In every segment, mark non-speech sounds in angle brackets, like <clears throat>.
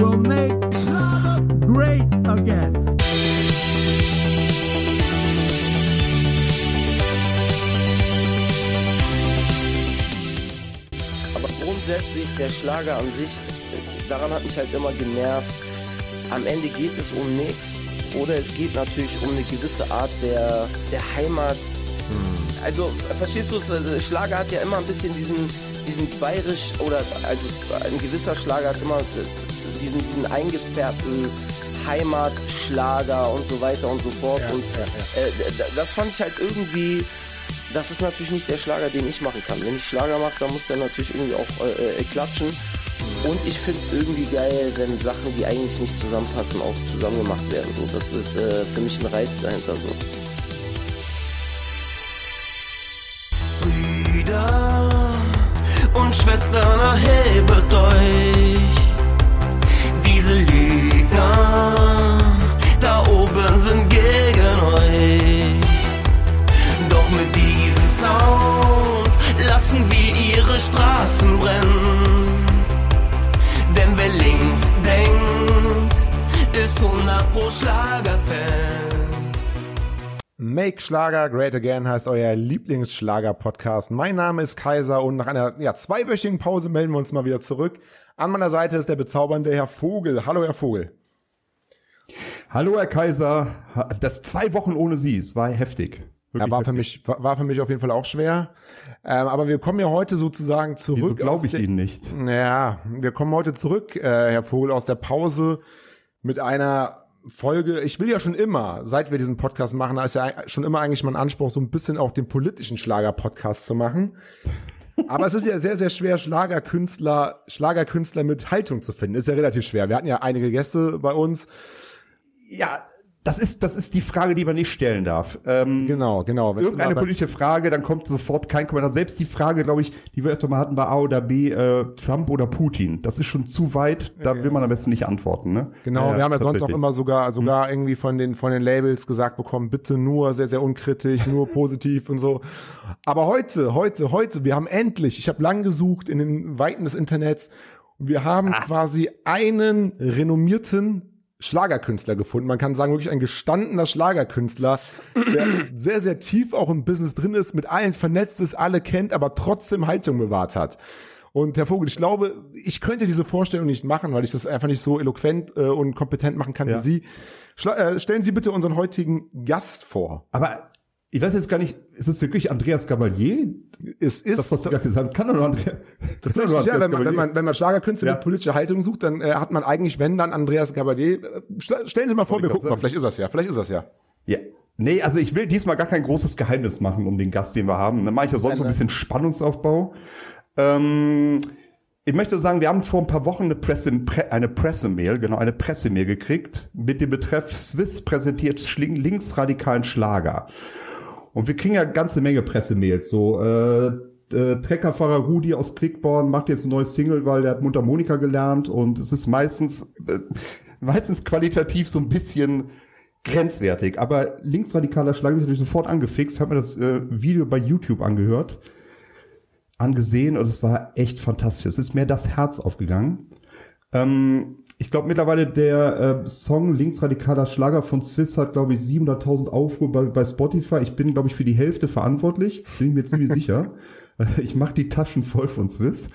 will make Schlager great again. Aber grundsätzlich der Schlager an sich, daran hat mich halt immer genervt. Am Ende geht es um nichts. Oder es geht natürlich um eine gewisse Art der, der Heimat. Also, verstehst du es? äh, Schlager hat ja immer ein bisschen diesen, diesen bayerisch, oder also ein gewisser Schlager hat immer diesen, diesen eingefärbten Heimatschlager und so weiter und so fort. und Äh, d- das fand ich halt irgendwie, das ist natürlich nicht der Schlager, den ich machen kann. Wenn ich Schlager mache, dann muss der natürlich irgendwie auch äh, äh, klatschen. Und ich finde irgendwie geil, wenn Sachen, die eigentlich nicht zusammenpassen, auch zusammen gemacht werden. So, das ist äh, für mich ein Reiz dahinter so. Brüder und Schwestern, erhebet euch. Diese Lügner da oben sind gegen euch. Doch mit diesem Sound lassen wir ihre Straßen brennen. Denn wer links denkt, ist 100 pro Schlagerfan. Make Schlager Great Again heißt euer Lieblingsschlager-Podcast. Mein Name ist Kaiser und nach einer ja, zweiwöchigen Pause melden wir uns mal wieder zurück. An meiner Seite ist der bezaubernde Herr Vogel. Hallo, Herr Vogel. Hallo, Herr Kaiser. Das zwei Wochen ohne Sie, es war heftig. Ja, war für mich war für mich auf jeden Fall auch schwer. Ähm, aber wir kommen ja heute sozusagen zurück. glaube ich Ihnen nicht? Ja, wir kommen heute zurück, äh, Herr Vogel, aus der Pause mit einer Folge. Ich will ja schon immer, seit wir diesen Podcast machen, da ist ja schon immer eigentlich mein Anspruch, so ein bisschen auch den politischen Schlager-Podcast zu machen. Aber es ist ja sehr, sehr schwer, Schlagerkünstler, Schlagerkünstler mit Haltung zu finden. Ist ja relativ schwer. Wir hatten ja einige Gäste bei uns. Ja, das ist, das ist die Frage, die man nicht stellen darf. Ähm, Genau, genau. Wenn's Irgendeine politische Frage, dann kommt sofort kein Kommentar. Selbst die Frage, glaube ich, die wir öfter mal hatten, war A oder B, äh, Trump oder Putin. Das ist schon zu weit, da will man am besten nicht antworten. Ne? Genau, Äh, wir haben ja sonst auch immer sogar sogar irgendwie von den von den Labels gesagt bekommen, bitte nur sehr sehr unkritisch, nur <laughs> positiv und so. Aber heute, heute, heute, wir haben endlich, ich habe lang gesucht in den Weiten des Internets und wir haben quasi einen renommierten Schlagerkünstler gefunden. Man kann sagen, wirklich ein gestandener Schlagerkünstler, der <clears throat> sehr, sehr tief auch im Business drin ist, mit allen vernetzt ist, alle kennt, aber trotzdem Haltung bewahrt hat. Und Herr Vogel, ich glaube, ich könnte diese Vorstellung nicht machen, weil ich das einfach nicht so eloquent äh, und kompetent machen kann Ja. wie Sie. Schla äh, stellen Sie bitte unseren heutigen Gast vor. Aber ich weiß jetzt gar nicht, ist es wirklich Andreas Gabalier? Es ist Das, was du gerade gesagt hast, kann doch nur Andreas. <laughs> Kann doch nur ja, Andreas wenn man, wenn man, wenn man Schlagerkünstler Ja. mit politischer Haltung sucht, dann äh, hat man eigentlich, wenn dann Andreas Gabalier. Äh, stell- stellen Sie mal vor, Wollte wir gucken mal, vielleicht ist das ja, vielleicht ist das ja. Ja. Nee, also ich will diesmal gar kein großes Geheimnis machen um den Gast, den wir haben. Dann mache ich ja sonst so ein bisschen Spannungsaufbau. Ähm, ich möchte sagen, wir haben vor ein paar Wochen eine Presse, Pre, eine Pressemail, genau, eine Pressemail gekriegt mit dem Betreff Swiss präsentiert linksradikalen Schlager. Und wir kriegen ja ganze Menge Pressemails, so, äh, äh, Treckerfahrer Rudi aus Quickborn macht jetzt ein neues Single, weil der hat Mundharmonika gelernt und es ist meistens, äh, meistens qualitativ so ein bisschen grenzwertig. Aber linksradikaler Schlag mich natürlich sofort angefixt, habe mir das äh, Video bei YouTube angehört, angesehen und es war echt fantastisch. Es ist mir das Herz aufgegangen. Ähm, ich glaube mittlerweile der äh, Song Linksradikaler Schlager von Swiss hat, glaube ich, 700.000 Aufrufe bei, bei Spotify. Ich bin, glaube ich, für die Hälfte verantwortlich. Bin ich mir ziemlich <laughs> sicher. Ich mache die Taschen voll von Swiss.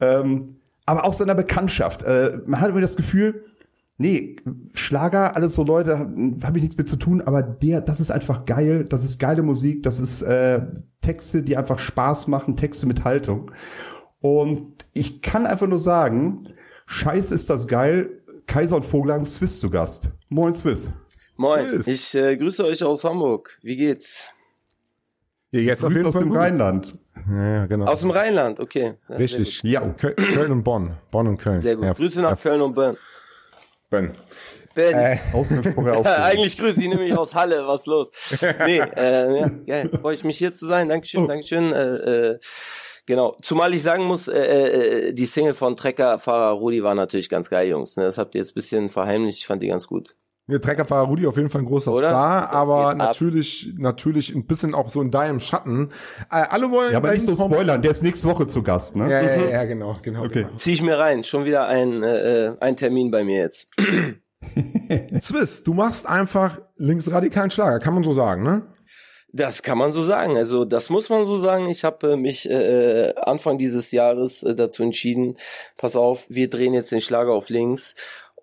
Ähm, aber auch seiner Bekanntschaft. Äh, man hat immer das Gefühl, nee, Schlager, alles so Leute, habe ich nichts mit zu tun, aber der, das ist einfach geil, das ist geile Musik, das ist äh, Texte, die einfach Spaß machen, Texte mit Haltung. Und ich kann einfach nur sagen, scheiß ist das geil, Kaiser und Vogel haben Swiss zu Gast. Moin Swiss. Moin, Grüß. ich äh, grüße euch aus Hamburg. Wie geht's? Ja, jetzt Grüß aus dem gut. Rheinland. Ja, genau. Aus dem Rheinland, okay. Ja, Richtig. Ja. Köl- Köln und Bonn. Bonn und Köln. Sehr gut. Ja, Grüße nach ja, Köln und. Bonn. Bern. Ausgesprochen auch. Eigentlich grüße ich nämlich aus Halle, was los? Nee, äh, ja, geil. Freue ich mich hier zu sein. Dankeschön, Oh. Dankeschön. Äh, äh, genau. Zumal ich sagen muss, äh, äh, die Single von Treckerfahrer Rudi war natürlich ganz geil, Jungs. Ne? Das habt ihr jetzt ein bisschen verheimlicht. Ich fand die ganz gut. Der Treckerfahrer Rudi auf jeden Fall ein großer Oder? Star, Das aber ab. natürlich, natürlich ein bisschen auch so in deinem Schatten. Äh, alle wollen Ja, aber gleich nicht so spoilern, der ist nächste Woche zu Gast, ne? Ja, ja, ja, genau, genau. Okay. Zieh ich mir rein. Schon wieder ein, äh, äh, ein Termin bei mir jetzt. Genau. <laughs> <laughs> Swiss, du machst einfach linksradikalen Schlager, kann man so sagen, ne? Das kann man so sagen. Also das muss man so sagen. Ich habe äh, mich äh, Anfang dieses Jahres äh, dazu entschieden, pass auf, wir drehen jetzt den Schlager auf links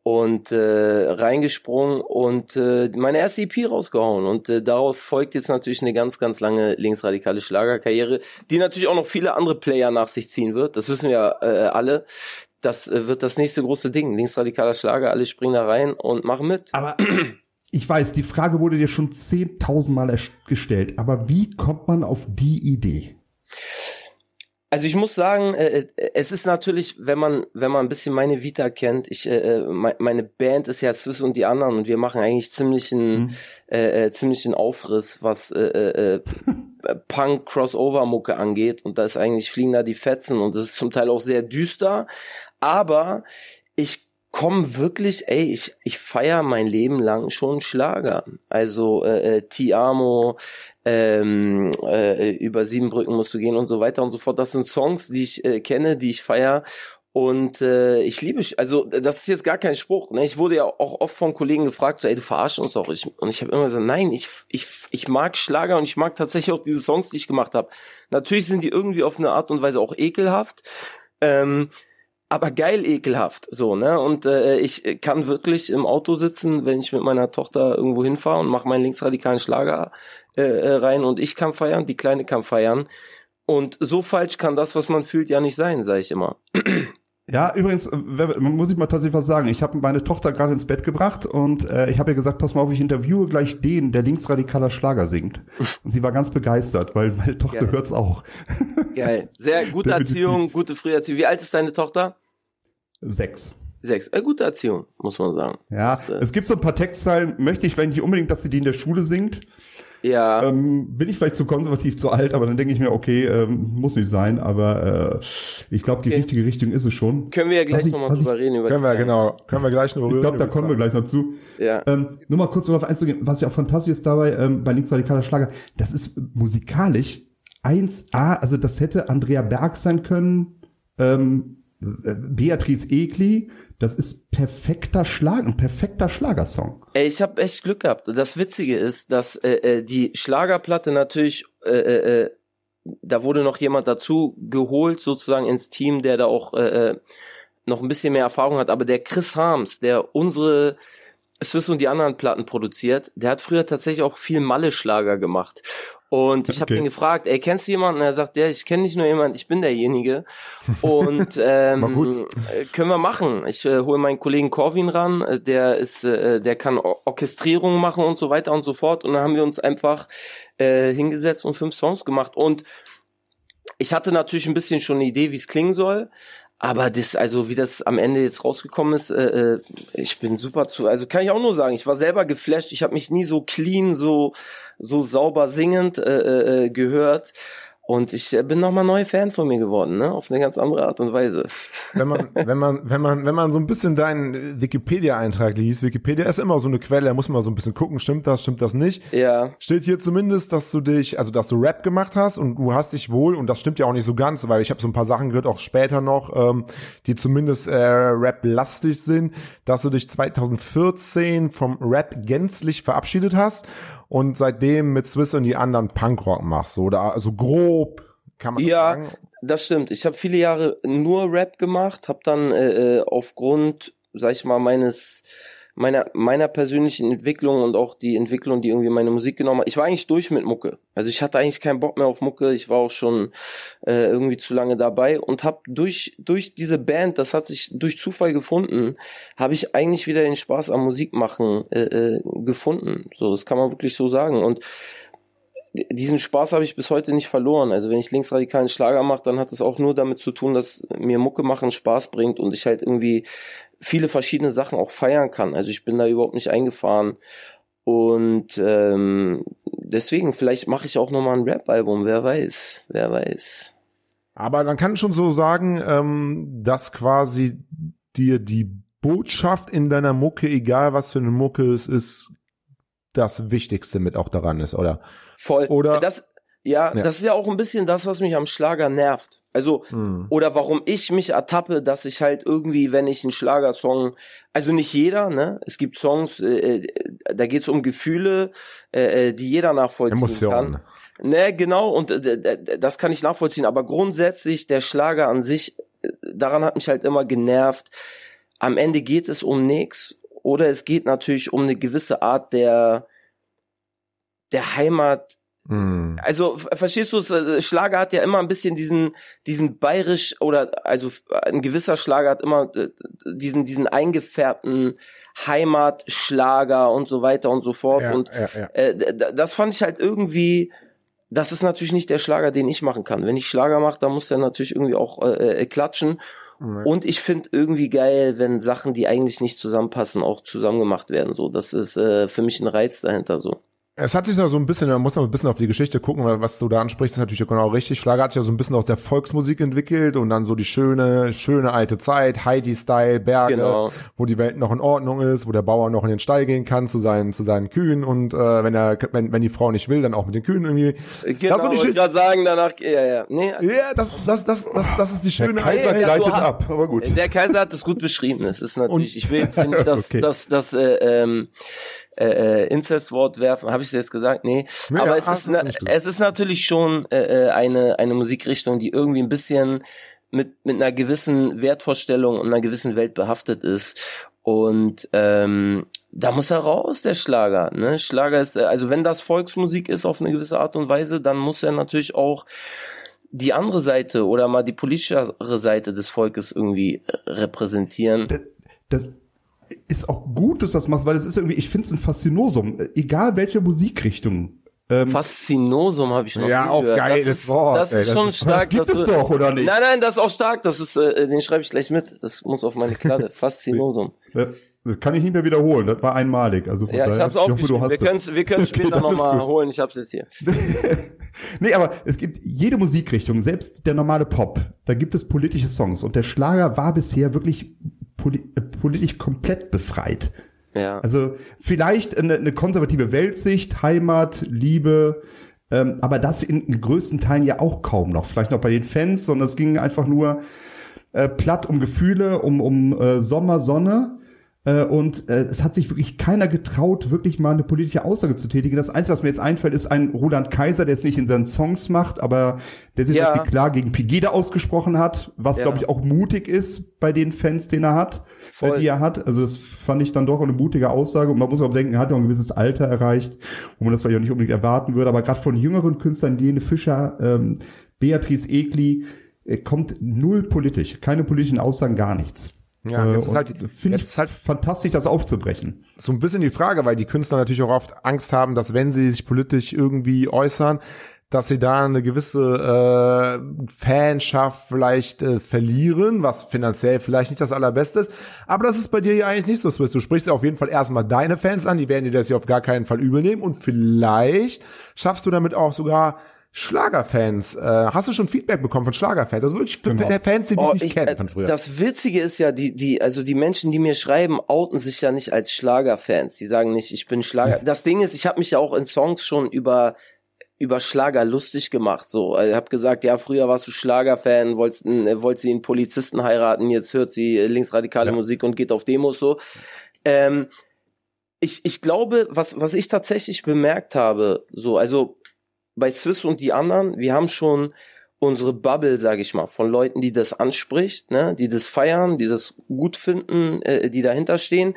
und äh, reingesprungen und äh, meine erste EP rausgehauen. Und äh, darauf folgt jetzt natürlich eine ganz, ganz lange linksradikale Schlagerkarriere, die natürlich auch noch viele andere Player nach sich ziehen wird. Das wissen wir äh, alle. Das äh, wird das nächste große Ding. Linksradikaler Schlager, alle springen da rein und machen mit. Aber <clears throat> ich weiß, die Frage wurde dir schon 10.000 Mal gestellt. Aber wie kommt man auf die Idee? Also ich muss sagen, äh, äh, es ist natürlich, wenn man wenn man ein bisschen meine Vita kennt, ich äh, äh, me- meine Band ist ja Swiss und die anderen und wir machen eigentlich ziemlichen äh, äh, ziemlichen Aufriss, was äh, äh, äh, <laughs> Punk Crossover Mucke angeht und da ist eigentlich fliegen da die Fetzen und es ist zum Teil auch sehr düster, aber ich komme wirklich, ey, ich ich feier mein Leben lang schon Schlager. Also äh, äh, Ti Amo, ähm, äh, über sieben Brücken musst du gehen und so weiter und so fort. Das sind Songs, die ich äh, kenne, die ich feier. Und äh, ich liebe, also das ist jetzt gar kein Spruch. Ne? Ich wurde ja auch oft von Kollegen gefragt, so, ey, du verarschst uns doch. Ich, und ich habe immer gesagt, nein, ich, ich, ich mag Schlager und ich mag tatsächlich auch diese Songs, die ich gemacht habe. Natürlich sind die irgendwie auf eine Art und Weise auch ekelhaft. Ähm, aber geil ekelhaft, so, ne? Und äh, ich kann wirklich im Auto sitzen, wenn ich mit meiner Tochter irgendwo hinfahre und mache meinen linksradikalen Schlager äh, äh, rein und ich kann feiern, die Kleine kann feiern. Und so falsch kann das, was man fühlt, ja nicht sein, sage ich immer. Ja, übrigens, äh, muss ich mal tatsächlich was sagen. Ich habe meine Tochter gerade ins Bett gebracht und äh, ich habe ihr gesagt, pass mal auf, ich interviewe gleich den, der linksradikaler Schlager singt. Und sie war ganz begeistert, weil meine Tochter Geil. hört's auch. Geil. Sehr gute. Erziehung, gute Früherziehung. Wie alt ist deine Tochter? Sechs. Sechs. Äh, gute Erziehung, muss man sagen. Ja, Das, äh, es gibt so ein paar Textzeilen, möchte ich vielleicht nicht unbedingt, dass sie die in der Schule singt. Ja. Ähm, bin ich vielleicht zu konservativ, zu alt, aber dann denke ich mir, okay, ähm, muss nicht sein, aber äh, ich glaube, die Okay. richtige Richtung ist es schon. Können wir ja gleich nochmal drüber reden. Über Können wir, genau, können wir gleich noch Ich glaube, da kommen wir gleich noch zu. Ja. Ähm, nur mal kurz darauf einzugehen, was ja auch fantastisch ist dabei ähm, bei Linksradikaler Schlager, das ist musikalisch 1A, also das hätte Andrea Berg sein können, ähm, äh, Beatrice Egli, das ist perfekter Schlag, ein perfekter Schlagersong. Ey, ich habe echt Glück gehabt. Das Witzige ist, dass äh, äh, die Schlagerplatte natürlich, äh, äh, äh, da wurde noch jemand dazu geholt, sozusagen ins Team, der da auch äh, äh, noch ein bisschen mehr Erfahrung hat. Aber der Chris Harms, der unsere Swiss und die anderen Platten produziert, der hat früher tatsächlich auch viel Malle-Schlager gemacht. Und ich habe Okay. ihn gefragt, ey, kennst du jemanden? Und er sagt, ja, ich kenne nicht nur jemanden, ich bin derjenige. Und <laughs> ähm, äh, können wir machen. Ich äh, hole meinen Kollegen Corwin ran, äh, der ist, äh, der kann Or Orchestrierung machen und so weiter und so fort. Und dann haben wir uns einfach äh, hingesetzt und fünf Songs gemacht. Und ich hatte natürlich ein bisschen schon eine Idee, wie es klingen soll. Aber das, also wie das am Ende jetzt rausgekommen ist, äh, äh, ich bin super zu, also kann ich auch nur sagen, ich war selber geflasht, ich habe mich nie so clean, so so sauber singend äh, äh, gehört und ich äh, bin nochmal neu Fan von mir geworden, ne, auf eine ganz andere Art und Weise. wenn man, <laughs> wenn man, wenn man, wenn man so ein bisschen deinen Wikipedia-Eintrag liest, Wikipedia ist immer so eine Quelle, da muss man so ein bisschen gucken, stimmt das, stimmt das nicht. Ja, Steht hier zumindest, dass du dich, also dass du Rap gemacht hast und du hast dich wohl, und das stimmt ja auch nicht so ganz, weil ich habe so ein paar Sachen gehört, auch später noch, ähm, die zumindest äh, Rap-lastig sind, dass du dich 2014 vom Rap gänzlich verabschiedet hast und seitdem mit Swiss und die anderen Punkrock machst, so, oder also grob, kann man das Ja, sagen? das stimmt. Ich habe viele Jahre nur Rap gemacht, habe dann äh, äh, aufgrund, sag ich mal, meines meiner meiner persönlichen Entwicklung und auch die Entwicklung, die irgendwie meine Musik genommen hat. Ich war eigentlich durch mit Mucke. Also ich hatte eigentlich keinen Bock mehr auf Mucke. Ich war auch schon äh, irgendwie zu lange dabei und habe durch durch diese Band, das hat sich durch Zufall gefunden, habe ich eigentlich wieder den Spaß am Musikmachen äh, äh, gefunden. So, das kann man wirklich so sagen und diesen Spaß habe ich bis heute nicht verloren. Also wenn ich linksradikalen Schlager mache, dann hat es auch nur damit zu tun, dass mir Mucke machen Spaß bringt und ich halt irgendwie viele verschiedene Sachen auch feiern kann. Also ich bin da überhaupt nicht eingefahren. Und ähm, deswegen, vielleicht mache ich auch nochmal ein Rap-Album, wer weiß, wer weiß. Aber man kann schon so sagen, ähm, dass quasi dir die Botschaft in deiner Mucke, egal was für eine Mucke es ist, das Wichtigste mit auch daran ist, oder? Voll. Oder- das, ja, Ja. das ist ja auch ein bisschen das, was mich am Schlager nervt. Also, Hm. oder warum ich mich ertappe, dass ich halt irgendwie, wenn ich einen Schlagersong, also nicht jeder, ne? Es gibt Songs, äh, äh, da geht's um Gefühle, äh, äh, die jeder nachvollziehen Emotionen. kann. Ne, genau, und äh, das kann ich nachvollziehen, aber grundsätzlich der Schlager an sich, äh, daran hat mich halt immer genervt. Am Ende geht es um nichts oder es geht natürlich um eine gewisse Art der der Heimat. Hm. Also verstehst du, äh, Schlager hat ja immer ein bisschen diesen diesen bayerisch oder also ein gewisser Schlager hat immer äh, diesen diesen eingefärbten Heimatschlager und so weiter und so fort Ja, und ja, ja. äh, das fand ich halt irgendwie, das ist natürlich nicht der Schlager, den ich machen kann. Wenn ich Schlager mache, dann muss der natürlich irgendwie auch äh, äh, klatschen. Und ich finde irgendwie geil, wenn Sachen, die eigentlich nicht zusammenpassen, auch zusammen gemacht werden. So, das ist äh, für mich ein Reiz dahinter. So. Es hat sich noch so ein bisschen, man muss noch ein bisschen auf die Geschichte gucken, weil was du da ansprichst, ist natürlich genau richtig. Schlager hat sich ja so ein bisschen aus der Volksmusik entwickelt und dann so die schöne, schöne alte Zeit, Heidi-Style, Berge, Genau. wo die Welt noch in Ordnung ist, wo der Bauer noch in den Stall gehen kann zu seinen, zu seinen Kühen und äh, wenn er, wenn, wenn die Frau nicht will, dann auch mit den Kühen irgendwie. Genau, das ist so die gerade sagen, danach, ja, ja. Nee, ja, das, das, das, das, das ist die Der schöne Kaiser ja, hast- ab, aber gut. Der Kaiser hat es gut beschrieben. Es ist natürlich, Und- ich will jetzt nicht <laughs> das, Okay. das, das äh, ähm, äh, äh, Inzestwort werfen. Habe ich es jetzt gesagt? Nee. Nee, Aber ja, es, ist, na, es ist natürlich schon äh, äh, eine, eine Musikrichtung, die irgendwie ein bisschen mit, mit einer gewissen Wertvorstellung und einer gewissen Welt behaftet ist. Und ähm, da muss er raus, der Schlager. Ne? Schlager ist, äh, also wenn das Volksmusik ist auf eine gewisse Art und Weise, dann muss er natürlich auch die andere Seite oder mal die politischere Seite des Volkes irgendwie repräsentieren. das ist auch gut, dass du das machst, weil es ist irgendwie, ich finde es ein Faszinosum, egal welche Musikrichtung. Ähm, Faszinosum habe ich noch Ja, nie auch gehört. geiles das ist, Wort, Das ey, ist das schon ist- stark. das gibt dass es doch, oder nicht? Nein, nein, das ist auch stark. Das ist, äh, den schreibe ich gleich mit. Das muss auf meine Kladde. <laughs> Faszinosum. das kann ich nicht mehr wiederholen, das war einmalig. Also Ja, ich hoffe, du aufgeschrieben. hast Wir es. können wir können Okay, <laughs> später nochmal holen. Ich hab's jetzt hier. <laughs> Nee, aber es gibt jede Musikrichtung, selbst der normale Pop, da gibt es politische Songs und der Schlager war bisher wirklich poli äh, politisch komplett befreit. Ja. Also vielleicht eine, eine konservative Weltsicht, Heimat, Liebe, ähm, aber das in, in größten Teilen ja auch kaum noch. Vielleicht noch bei den Fans, sondern es ging einfach nur äh, platt um Gefühle, um, um äh, Sommer, Sonne. Äh, und äh, es hat sich wirklich keiner getraut, wirklich mal eine politische Aussage zu tätigen. Das Einzige, was mir jetzt einfällt, ist ein Roland Kaiser, der es nicht in seinen Songs macht, aber der sich Ja. klar gegen Pegida ausgesprochen hat, was, Ja. glaube ich, auch mutig ist bei den Fans, den er hat, Voll. äh, die er hat. Also das fand ich dann doch eine mutige Aussage. Und man muss auch denken, er hat ja auch ein gewisses Alter erreicht, wo man das vielleicht auch nicht unbedingt erwarten würde. Aber gerade von jüngeren Künstlern, Lene Fischer, ähm, Beatrice Egli, äh, kommt null politisch. Keine politischen Aussagen, gar nichts. Ja, Äh, jetzt ist und halt- Finde ich ist halt- fantastisch, das aufzubrechen. so ein bisschen die Frage, weil die Künstler natürlich auch oft Angst haben, dass wenn sie sich politisch irgendwie äußern, dass sie da eine gewisse äh, Fanschaft vielleicht äh, verlieren, was finanziell vielleicht nicht das allerbeste ist. Aber das ist bei dir ja eigentlich nicht so, Swiss. Du sprichst ja auf jeden Fall erstmal deine Fans an, die werden dir das ja auf gar keinen Fall übel nehmen und vielleicht schaffst du damit auch sogar Schlagerfans. Äh, hast du schon Feedback bekommen von Schlagerfans? Also wirklich Genau. Fans, die dich Oh, nicht ich, kennen äh, von früher. Das Witzige ist ja, die, die, also die Menschen, die mir schreiben, outen sich ja nicht als Schlagerfans. Die sagen nicht, ich bin Schlager. Das Ding ist, ich habe mich ja auch in Songs schon über über Schlager lustig gemacht. So, ich habe gesagt, ja, früher warst du Schlagerfan, wolltest, äh, wollt sie einen Polizisten heiraten, jetzt hört sie linksradikale Musik und geht auf Demos so. Ähm, ich, ich glaube, was, was ich tatsächlich bemerkt habe, so, also bei Swiss und die anderen, wir haben schon unsere Bubble, sag ich mal, von Leuten, die das anspricht, ne, die das feiern, die das gut finden, äh, die dahinter stehen.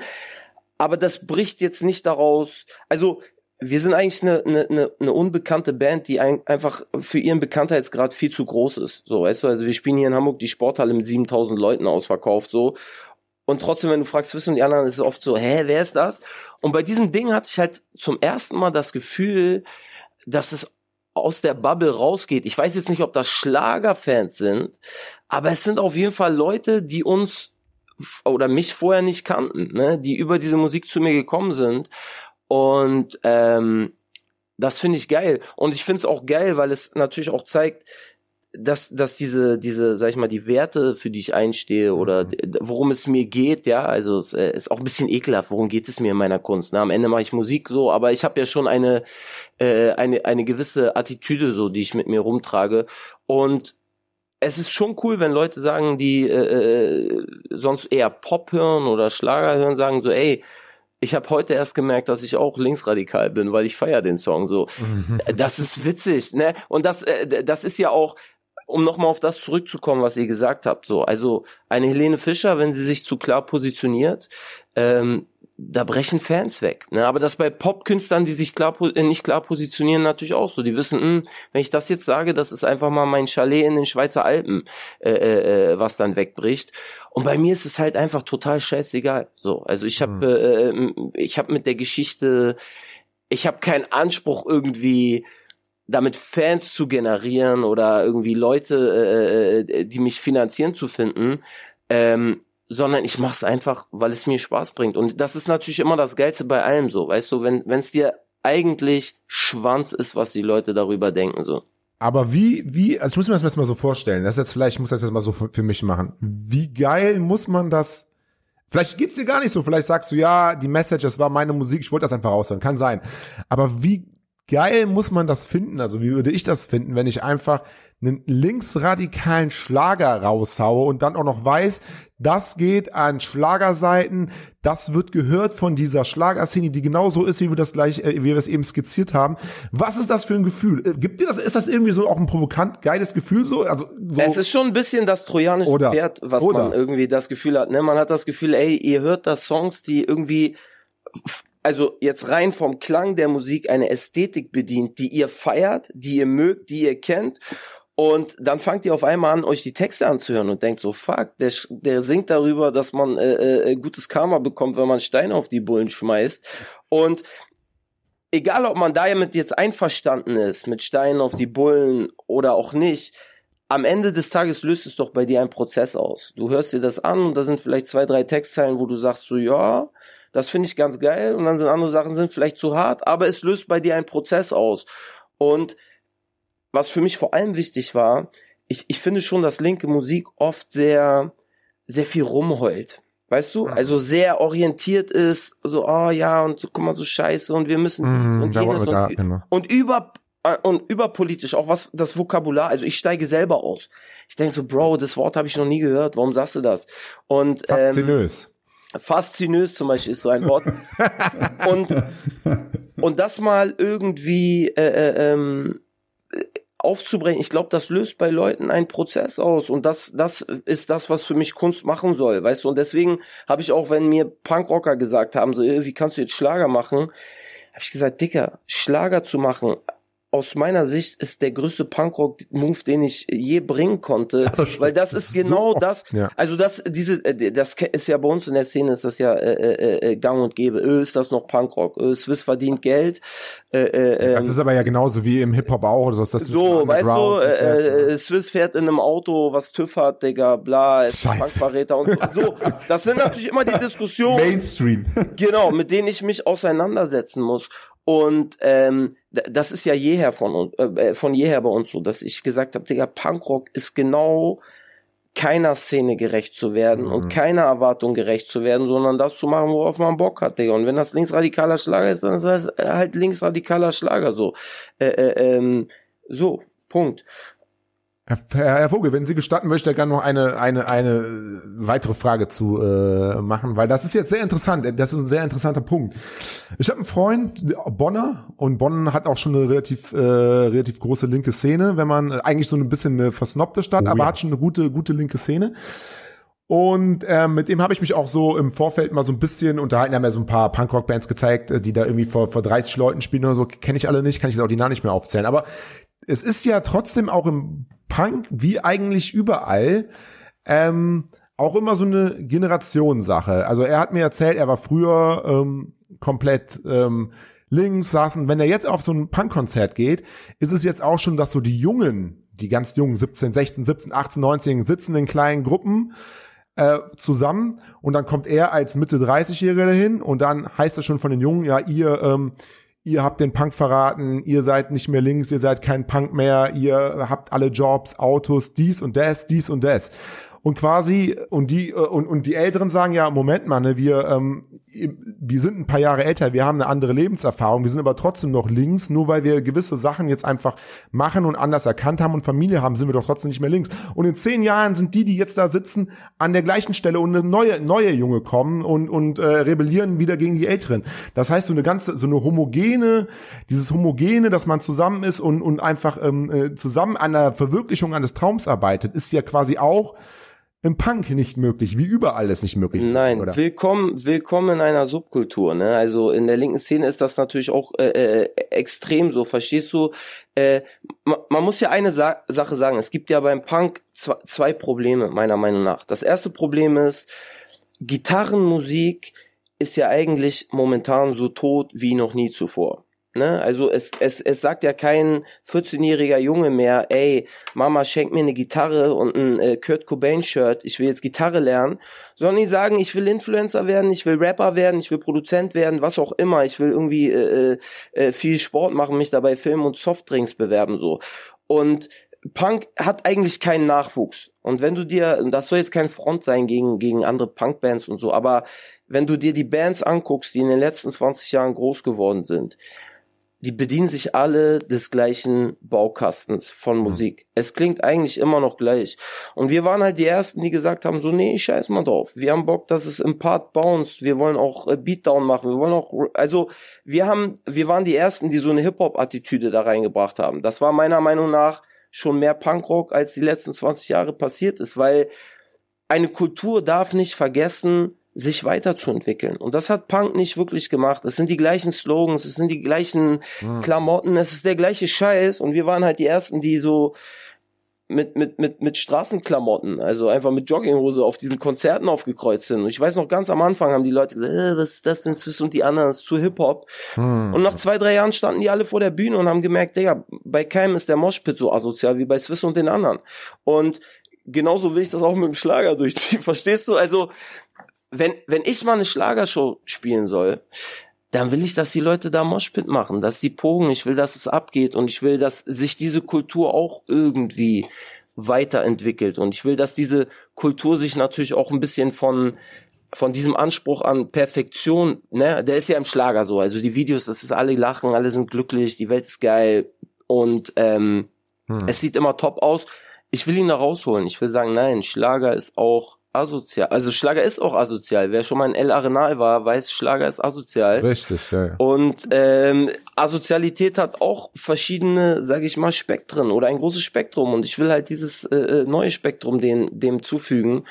Aber das bricht jetzt nicht daraus. Also wir sind eigentlich eine, eine, eine, unbekannte Band, die ein, einfach für ihren Bekanntheitsgrad viel zu groß ist. So, weißt du, also wir spielen hier in Hamburg die Sporthalle mit 7000 Leuten ausverkauft, so. Und trotzdem, wenn du fragst, wissen die anderen, ist es oft so, hä, wer ist das? Und bei diesem Ding hatte ich halt zum ersten Mal das Gefühl, dass es aus der Bubble rausgeht. Ich weiß jetzt nicht, ob das Schlagerfans sind, aber es sind auf jeden Fall Leute, die uns oder mich vorher nicht kannten, ne, die über diese Musik zu mir gekommen sind. Und ähm, das finde ich geil. Und ich finde es auch geil, weil es natürlich auch zeigt, dass, dass diese, diese, sag ich mal, die Werte, für die ich einstehe oder d- worum es mir geht, ja, also es äh, ist auch ein bisschen ekelhaft, worum geht es mir in meiner Kunst. Ne? Am Ende mache ich Musik so, aber ich habe ja schon eine, äh, eine, eine gewisse Attitüde so, die ich mit mir rumtrage. Und es ist schon cool, wenn Leute sagen, die äh, äh, sonst eher Pop hören oder Schlager hören, sagen so, ey, ich habe heute erst gemerkt, dass ich auch linksradikal bin, weil ich feier den Song so. Das ist witzig, ne? Und das, äh, das ist ja auch, um nochmal auf das zurückzukommen, was ihr gesagt habt, so. Also eine Helene Fischer, wenn sie sich zu klar positioniert, ähm, da brechen Fans weg. Ne? Aber das bei Popkünstlern, die sich klar, äh, nicht klar positionieren, natürlich auch so. Die wissen, hm, wenn ich das jetzt sage, das ist einfach mal mein Chalet in den Schweizer Alpen, äh, äh, äh, was dann wegbricht. Und bei mir ist es halt einfach total scheißegal. So, also ich habe, äh, äh, ich habe mit der Geschichte, ich habe keinen Anspruch irgendwie damit Fans zu generieren oder irgendwie Leute, äh, äh, die mich finanzieren zu finden, ähm, sondern ich mache es einfach, weil es mir Spaß bringt. Und das ist natürlich immer das Geilste bei allem so, weißt du, wenn es dir eigentlich Schwanz ist, was die Leute darüber denken so. Aber wie, wie, also ich muss mir das jetzt mal so vorstellen, das ist jetzt vielleicht, ich muss das jetzt mal so für, für mich machen. Wie geil muss man das, vielleicht geht's dir gar nicht so, vielleicht sagst du, ja, die Message, das war meine Musik, ich wollte das einfach raushören, kann sein. Aber wie geil muss man das finden, also wie würde ich das finden, wenn ich einfach einen linksradikalen Schlager raushaue und dann auch noch weiß, das geht an Schlagerseiten, das wird gehört von dieser Schlagerszene, die genauso ist, wie wir das gleich, äh, wie wir es eben skizziert haben. Was ist das für ein Gefühl? Äh, Gibt dir das, ist das irgendwie so auch ein provokant geiles Gefühl so? Also so Es ist schon ein bisschen das trojanische Oder- Pferd, was oder. man irgendwie das Gefühl hat. Ne? Man hat das Gefühl, ey, ihr hört da Songs, die irgendwie, also jetzt rein vom Klang der Musik eine Ästhetik bedient, die ihr feiert, die ihr mögt, die ihr kennt. Und dann fangt ihr auf einmal an, euch die Texte anzuhören und denkt so, fuck, der, der singt darüber, dass man äh, äh, gutes Karma bekommt, wenn man Steine auf die Bullen schmeißt. Und egal, ob man damit jetzt einverstanden ist, mit Steinen auf die Bullen oder auch nicht, am Ende des Tages löst es doch bei dir einen Prozess aus. Du hörst dir das an und da sind vielleicht zwei, drei Textzeilen, wo du sagst so, ja, das finde ich ganz geil und dann sind andere Sachen sind vielleicht zu hart, aber es löst bei dir einen Prozess aus. Und was für mich vor allem wichtig war, ich, ich finde schon, dass linke Musik oft sehr, sehr viel rumheult. Weißt du? Also sehr orientiert ist, so, oh ja, und so, guck mal, so scheiße und wir müssen Mm, und jenes da, und, genau. und über äh, und überpolitisch auch was das Vokabular also ich steige selber aus ich denke so Bro das Wort habe ich noch nie gehört warum sagst du das und ähm, Faszinös. Faszinös zum Beispiel ist so ein Wort und und das mal irgendwie äh, äh, ähm, aufzubrechen, ich glaube, das löst bei Leuten einen Prozess aus und das das ist das, was für mich Kunst machen soll, weißt du? Und deswegen habe ich auch, wenn mir Punkrocker gesagt haben, so, "Ey, wie kannst du jetzt Schlager machen, habe ich gesagt, Dicker, Schlager zu machen. Aus meiner Sicht ist der größte Punkrock-Move, den ich je bringen konnte, weil das ist genau so das. ja. Also das, diese, äh, das ist ja bei uns in der Szene ist das ja äh, äh, äh, Gang und Gäbe. Ö, ist das noch Punkrock? Ö, Swiss verdient Geld. Äh, äh, Das ähm, ist aber ja genauso wie im Hip-Hop auch. oder so, ist das so, weißt du, äh, äh, Swiss fährt in einem Auto, was TÜV hat, Digga, bla, ist Scheiße. Punkverräter und so. Das sind natürlich immer die <laughs> Diskussionen. Mainstream. Genau, mit denen ich mich auseinandersetzen muss. Und ähm, das ist ja jeher von uns, äh, von jeher bei uns so, dass ich gesagt habe, Digga, Punkrock ist genau keiner Szene gerecht zu werden und keiner Erwartung gerecht zu werden, sondern das zu machen, worauf man Bock hat, Digga. Und wenn das linksradikaler Schlager ist, dann ist das halt linksradikaler Schlager so. Äh, äh, ähm, so, Punkt. Herr, Herr Vogel, wenn Sie gestatten, möchte ich da gerne noch eine, eine, eine weitere Frage zu äh, machen, weil das ist jetzt sehr interessant. Das ist ein sehr interessanter Punkt. Ich habe einen Freund, Bonner, und Bonn hat auch schon eine relativ, äh, relativ große linke Szene, wenn man äh, eigentlich so ein bisschen eine versnobte Stadt, Oh aber ja. hat schon eine gute, gute linke Szene. Und ähm, mit dem habe ich mich auch so im Vorfeld mal so ein bisschen unterhalten. Er hat mir so ein paar Punkrock-Bands gezeigt, äh, die da irgendwie vor, vor 30 Leuten spielen oder so. Kenne ich alle nicht, kann ich jetzt auch die Namen nicht mehr aufzählen. Aber es ist ja trotzdem auch im Punk, wie eigentlich überall, ähm, auch immer so eine Generationssache. Also er hat mir erzählt, er war früher ähm, komplett ähm, links, saßen. Wenn er jetzt auf so ein Punkkonzert geht, ist es jetzt auch schon, dass so die Jungen, die ganz jungen, 17, 16, 17, 18, 19, sitzen in kleinen Gruppen äh, zusammen und dann kommt er als Mitte 30-Jähriger dahin und dann heißt es schon von den Jungen, ja, ihr, ähm, ihr habt den Punk verraten, ihr seid nicht mehr links, ihr seid kein Punk mehr, ihr habt alle Jobs, Autos, dies und das, dies und das. Und quasi, und die, äh, und, und die Älteren sagen ja, Moment mal, ne, wir, ähm, wir sind ein paar Jahre älter, wir haben eine andere Lebenserfahrung, wir sind aber trotzdem noch links, nur weil wir gewisse Sachen jetzt einfach machen und anders erkannt haben und Familie haben, sind wir doch trotzdem nicht mehr links. Und in zehn Jahren sind die, die jetzt da sitzen, an der gleichen Stelle und eine neue, neue Junge kommen und, und äh, rebellieren wieder gegen die Älteren. Das heißt, so eine ganze, so eine homogene, dieses homogene, dass man zusammen ist und, und einfach ähm, äh, zusammen an der Verwirklichung eines Traums arbeitet, ist ja quasi auch im Punk nicht möglich, wie überall ist nicht möglich. Nein, oder? willkommen, willkommen in einer Subkultur. Ne? Also in der linken Szene ist das natürlich auch äh, äh, extrem so. Verstehst du? Äh, man, man muss ja eine Sa Sache sagen. Es gibt ja beim Punk zwei, zwei Probleme meiner Meinung nach. Das erste Problem ist Gitarrenmusik ist ja eigentlich momentan so tot wie noch nie zuvor. Ne? Also es, es, es sagt ja kein 14-jähriger Junge mehr, ey, Mama schenkt mir eine Gitarre und ein äh, Kurt Cobain-Shirt, ich will jetzt Gitarre lernen, sondern die sagen, ich will Influencer werden, ich will Rapper werden, ich will Produzent werden, was auch immer, ich will irgendwie äh, äh, äh viel Sport machen, mich dabei filmen und Softdrinks bewerben so. Und Punk hat eigentlich keinen Nachwuchs. Und wenn du dir, das soll jetzt kein Front sein gegen, gegen andere Punkbands und so, aber wenn du dir die Bands anguckst, die in den letzten 20 Jahren groß geworden sind, die bedienen sich alle des gleichen Baukastens von mhm. Musik. Mhm. Es klingt eigentlich immer noch gleich. Und wir waren halt die Ersten, die gesagt haben, so, nee, scheiß mal drauf. Wir haben Bock, dass es im Part bounced. Wir wollen auch äh, Beatdown machen. Wir wollen auch, also, wir haben, wir waren die Ersten, die so eine Hip-Hop-Attitüde da reingebracht haben. Das war meiner Meinung nach schon mehr Punkrock, als die letzten 20 Jahre passiert ist, weil eine Kultur darf nicht vergessen, sich weiterzuentwickeln. Und das hat Punk nicht wirklich gemacht. Es sind die gleichen Slogans, es sind die gleichen mhm. Klamotten, es ist der gleiche Scheiß. Und wir waren halt die Ersten, die so mit, mit, mit, mit Straßenklamotten, also einfach mit Jogginghose auf diesen Konzerten aufgekreuzt sind. Und ich weiß noch ganz am Anfang haben die Leute gesagt, äh, was ist das denn Swiss und die anderen, das ist zu Hip-Hop. Hm. Und nach zwei, drei Jahren standen die alle vor der Bühne und haben gemerkt, Digga, bei keinem ist der Moshpit so asozial wie bei Swiss und den anderen. Und genauso will ich das auch mit dem Schlager durchziehen, <laughs> verstehst du? Also wenn, wenn ich mal eine Schlagershow spielen soll, dann will ich, dass die Leute da Moshpit machen, dass die pogen, ich will, dass es abgeht und ich will, dass sich diese Kultur auch irgendwie weiterentwickelt und ich will, dass diese Kultur sich natürlich auch ein bisschen von von diesem Anspruch an Perfektion, ne, der ist ja im Schlager so, also die Videos, das ist alle lachen, alle sind glücklich, die Welt ist geil und ähm, hm. es sieht immer top aus. Ich will ihn da rausholen. Ich will sagen, nein, Schlager ist auch asozial. Also Schlager ist auch asozial. Wer schon mal in El Arenal war, weiß, Schlager ist asozial. Richtig, ja. ja. Und ähm, Asozialität hat auch verschiedene, sage ich mal, Spektren oder ein großes Spektrum. Und ich will halt dieses äh, äh neue Spektrum dem, dem zufügen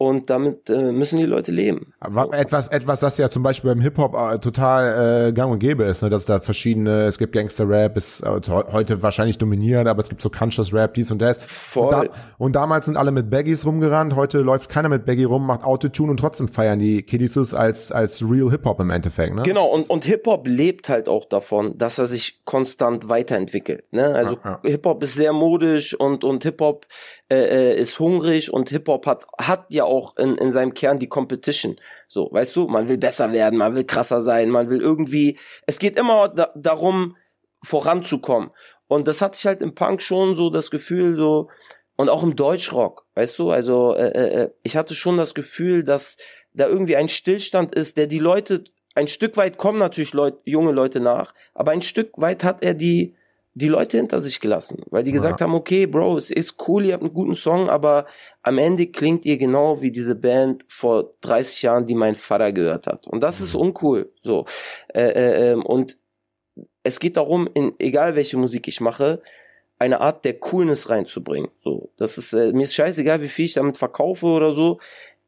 und damit äh, müssen die Leute leben. Aber etwas, etwas, das ja zum Beispiel beim Hip Hop äh, total äh, gang und gäbe ist, ne? dass es da verschiedene, es gibt Gangster Rap, ist äh, heute wahrscheinlich dominierend, aber es gibt so Conscious Rap, dies und das. Voll. Und, da, und damals sind alle mit Baggies rumgerannt, heute läuft keiner mit Baggy rum, macht Autotune und trotzdem feiern die Kiddies es als als Real Hip Hop im Endeffekt. Ne? Genau und und Hip Hop lebt halt auch davon, dass er sich konstant weiterentwickelt. Ne? Also ja, ja. Hip Hop ist sehr modisch und und Hip Hop äh, äh, ist hungrig und Hip Hop hat hat ja auch in, in seinem Kern die Competition. So, weißt du, man will besser werden, man will krasser sein, man will irgendwie, es geht immer da, darum, voranzukommen. Und das hatte ich halt im Punk schon so das Gefühl, so, und auch im Deutschrock, weißt du, also äh, äh, äh, ich hatte schon das Gefühl, dass da irgendwie ein Stillstand ist, der die Leute, ein Stück weit kommen natürlich Leute, junge Leute nach, aber ein Stück weit hat er die die Leute hinter sich gelassen, weil die gesagt ja. haben, okay, Bro, es ist cool, ihr habt einen guten Song, aber am Ende klingt ihr genau wie diese Band vor 30 Jahren, die mein Vater gehört hat. Und das mhm. ist uncool. So äh, äh, ähm, und es geht darum, in egal welche Musik ich mache, eine Art der Coolness reinzubringen. So, das ist äh, mir ist scheißegal, wie viel ich damit verkaufe oder so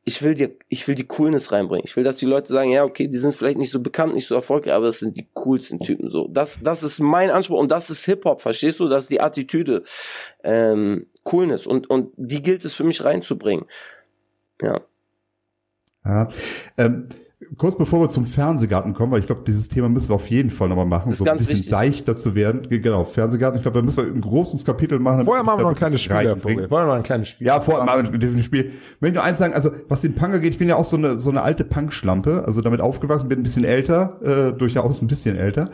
ich will dir, ich will die Coolness reinbringen. Ich will, dass die Leute sagen, ja, okay, die sind vielleicht nicht so bekannt, nicht so erfolgreich, aber das sind die coolsten Typen. So, das, das ist mein Anspruch und das ist Hip Hop, verstehst du? Das ist die Attitüde, ähm, Coolness und und die gilt es für mich reinzubringen. Ja. Ja. Ähm, kurz bevor wir zum Fernsehgarten kommen, weil ich glaube, dieses Thema müssen wir auf jeden Fall nochmal machen, ist so ein ganz bisschen wichtig. seichter zu werden. Genau, Fernsehgarten, ich glaube, da müssen wir ein großes Kapitel machen. Vorher machen wir noch ein kleines Spiel, wirklich Herr Vogel. reinbringe. Wollen wir noch ein kleines Spiel? Ja, vorher machen wir ein Spiel. Ich möchte nur eins sagen, also was den Punk angeht, ich bin ja auch so eine, so eine alte Punkschlampe, also damit aufgewachsen, bin ein bisschen älter, äh, durchaus ein bisschen älter.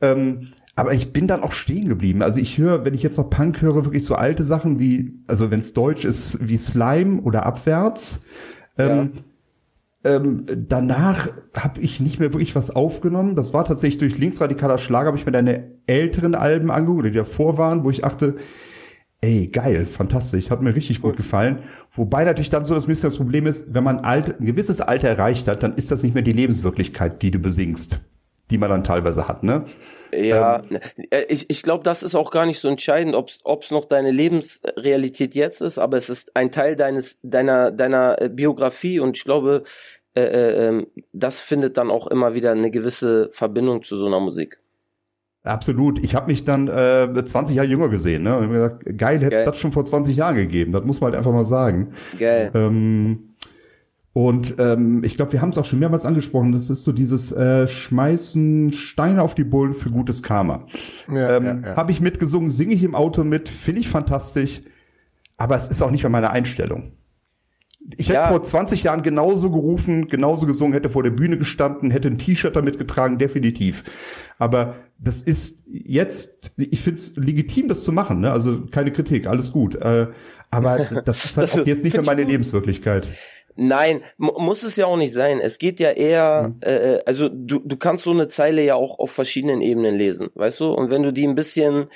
Ähm, aber ich bin dann auch stehen geblieben. Also ich höre, wenn ich jetzt noch Punk höre, wirklich so alte Sachen wie, also wenn es deutsch ist, wie Slime oder Abwärts. Ähm, ähm, danach habe ich nicht mehr wirklich was aufgenommen. Das war tatsächlich durch linksradikaler Schlager, habe ich mir deine älteren Alben angeguckt, die davor waren, wo ich achte, ey, geil, fantastisch, hat mir richtig gut gefallen. Wobei natürlich dann so das bisschen das Problem ist, wenn man alt, ein gewisses Alter erreicht hat, dann ist das nicht mehr die Lebenswirklichkeit, die du besingst, die man dann teilweise hat, ne? Ja, äh, ich, ich glaube, das ist auch gar nicht so entscheidend, ob es noch deine Lebensrealität jetzt ist, aber es ist ein Teil deines deiner deiner äh, Biografie und ich glaube, äh, äh, ähm, das findet dann auch immer wieder eine gewisse Verbindung zu so einer Musik. Absolut. Ich habe mich dann äh, 20 Jahre jünger gesehen, ne? Und hab mir gedacht, geil, hätte es das schon vor 20 Jahren gegeben. Das muss man halt einfach mal sagen. Geil. Ähm, und ähm, ich glaube, wir haben es auch schon mehrmals angesprochen. Das ist so dieses äh, Schmeißen Steine auf die Bullen für gutes Karma. Ja, ähm, ja, ja. Habe ich mitgesungen, singe ich im Auto mit, finde ich fantastisch. Aber es ist auch nicht mehr meine Einstellung. Ich hätte Ja. vor 20 Jahren genauso gerufen, genauso gesungen, hätte vor der Bühne gestanden, hätte ein T-Shirt damit getragen, definitiv. Aber das ist jetzt, ich finde es legitim, das zu machen, ne? Also keine Kritik, alles gut. Äh, aber <laughs> das ist halt Das auch jetzt nicht mehr meine gut. Lebenswirklichkeit. Nein, mu- muss es ja auch nicht sein. Es geht ja eher, äh, äh, also du, du kannst so eine Zeile ja auch auf verschiedenen Ebenen lesen, weißt du? Und wenn du die ein bisschen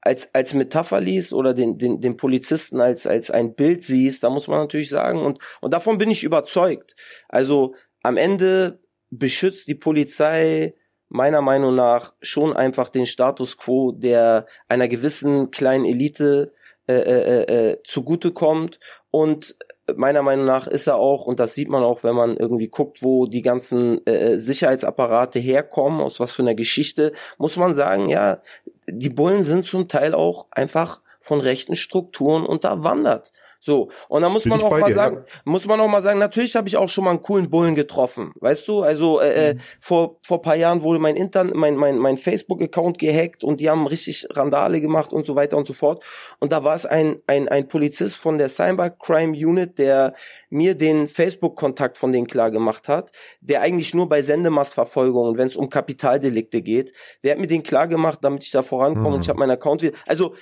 als, als Metapher liest oder den, den, den Polizisten als, als ein Bild siehst, da muss man natürlich sagen, und, und davon bin ich überzeugt. Also am Ende beschützt die Polizei meiner Meinung nach schon einfach den Status quo, der einer gewissen kleinen Elite äh, äh, äh, zugutekommt und meiner Meinung nach ist er auch, und das sieht man auch, wenn man irgendwie guckt, wo die ganzen äh, Sicherheitsapparate herkommen, aus was für einer Geschichte, muss man sagen, ja, die Bullen sind zum Teil auch einfach von rechten Strukturen unterwandert. So, und da muss Bin man auch mal dir, sagen, ja. muss man auch mal sagen, natürlich habe ich auch schon mal einen coolen Bullen getroffen, weißt du? Also äh, äh, vor vor paar Jahren wurde mein Internet, mein mein mein Facebook-Account gehackt und die haben richtig Randale gemacht und so weiter und so fort. Und da war es ein ein ein Polizist von der Cybercrime Unit, der mir den Facebook-Kontakt von denen klar gemacht hat, der eigentlich nur bei Sendemastverfolgung, wenn es um Kapitaldelikte geht, der hat mir den klar gemacht, damit ich da vorankomme und ich habe meinen Account wieder. Also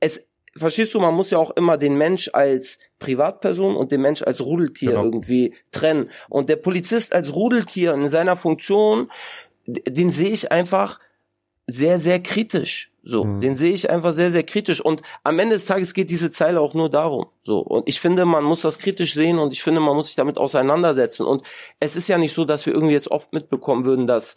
es verstehst du, man muss ja auch immer den Mensch als Privatperson und den Mensch als Rudeltier Genau. irgendwie trennen. Und der Polizist als Rudeltier in seiner Funktion, den sehe ich einfach sehr, sehr kritisch. So, den sehe ich einfach sehr, sehr kritisch. Und am Ende des Tages geht diese Zeile auch nur darum. So, und ich finde, man muss das kritisch sehen und ich finde, man muss sich damit auseinandersetzen. Und es ist ja nicht so, dass wir irgendwie jetzt oft mitbekommen würden, dass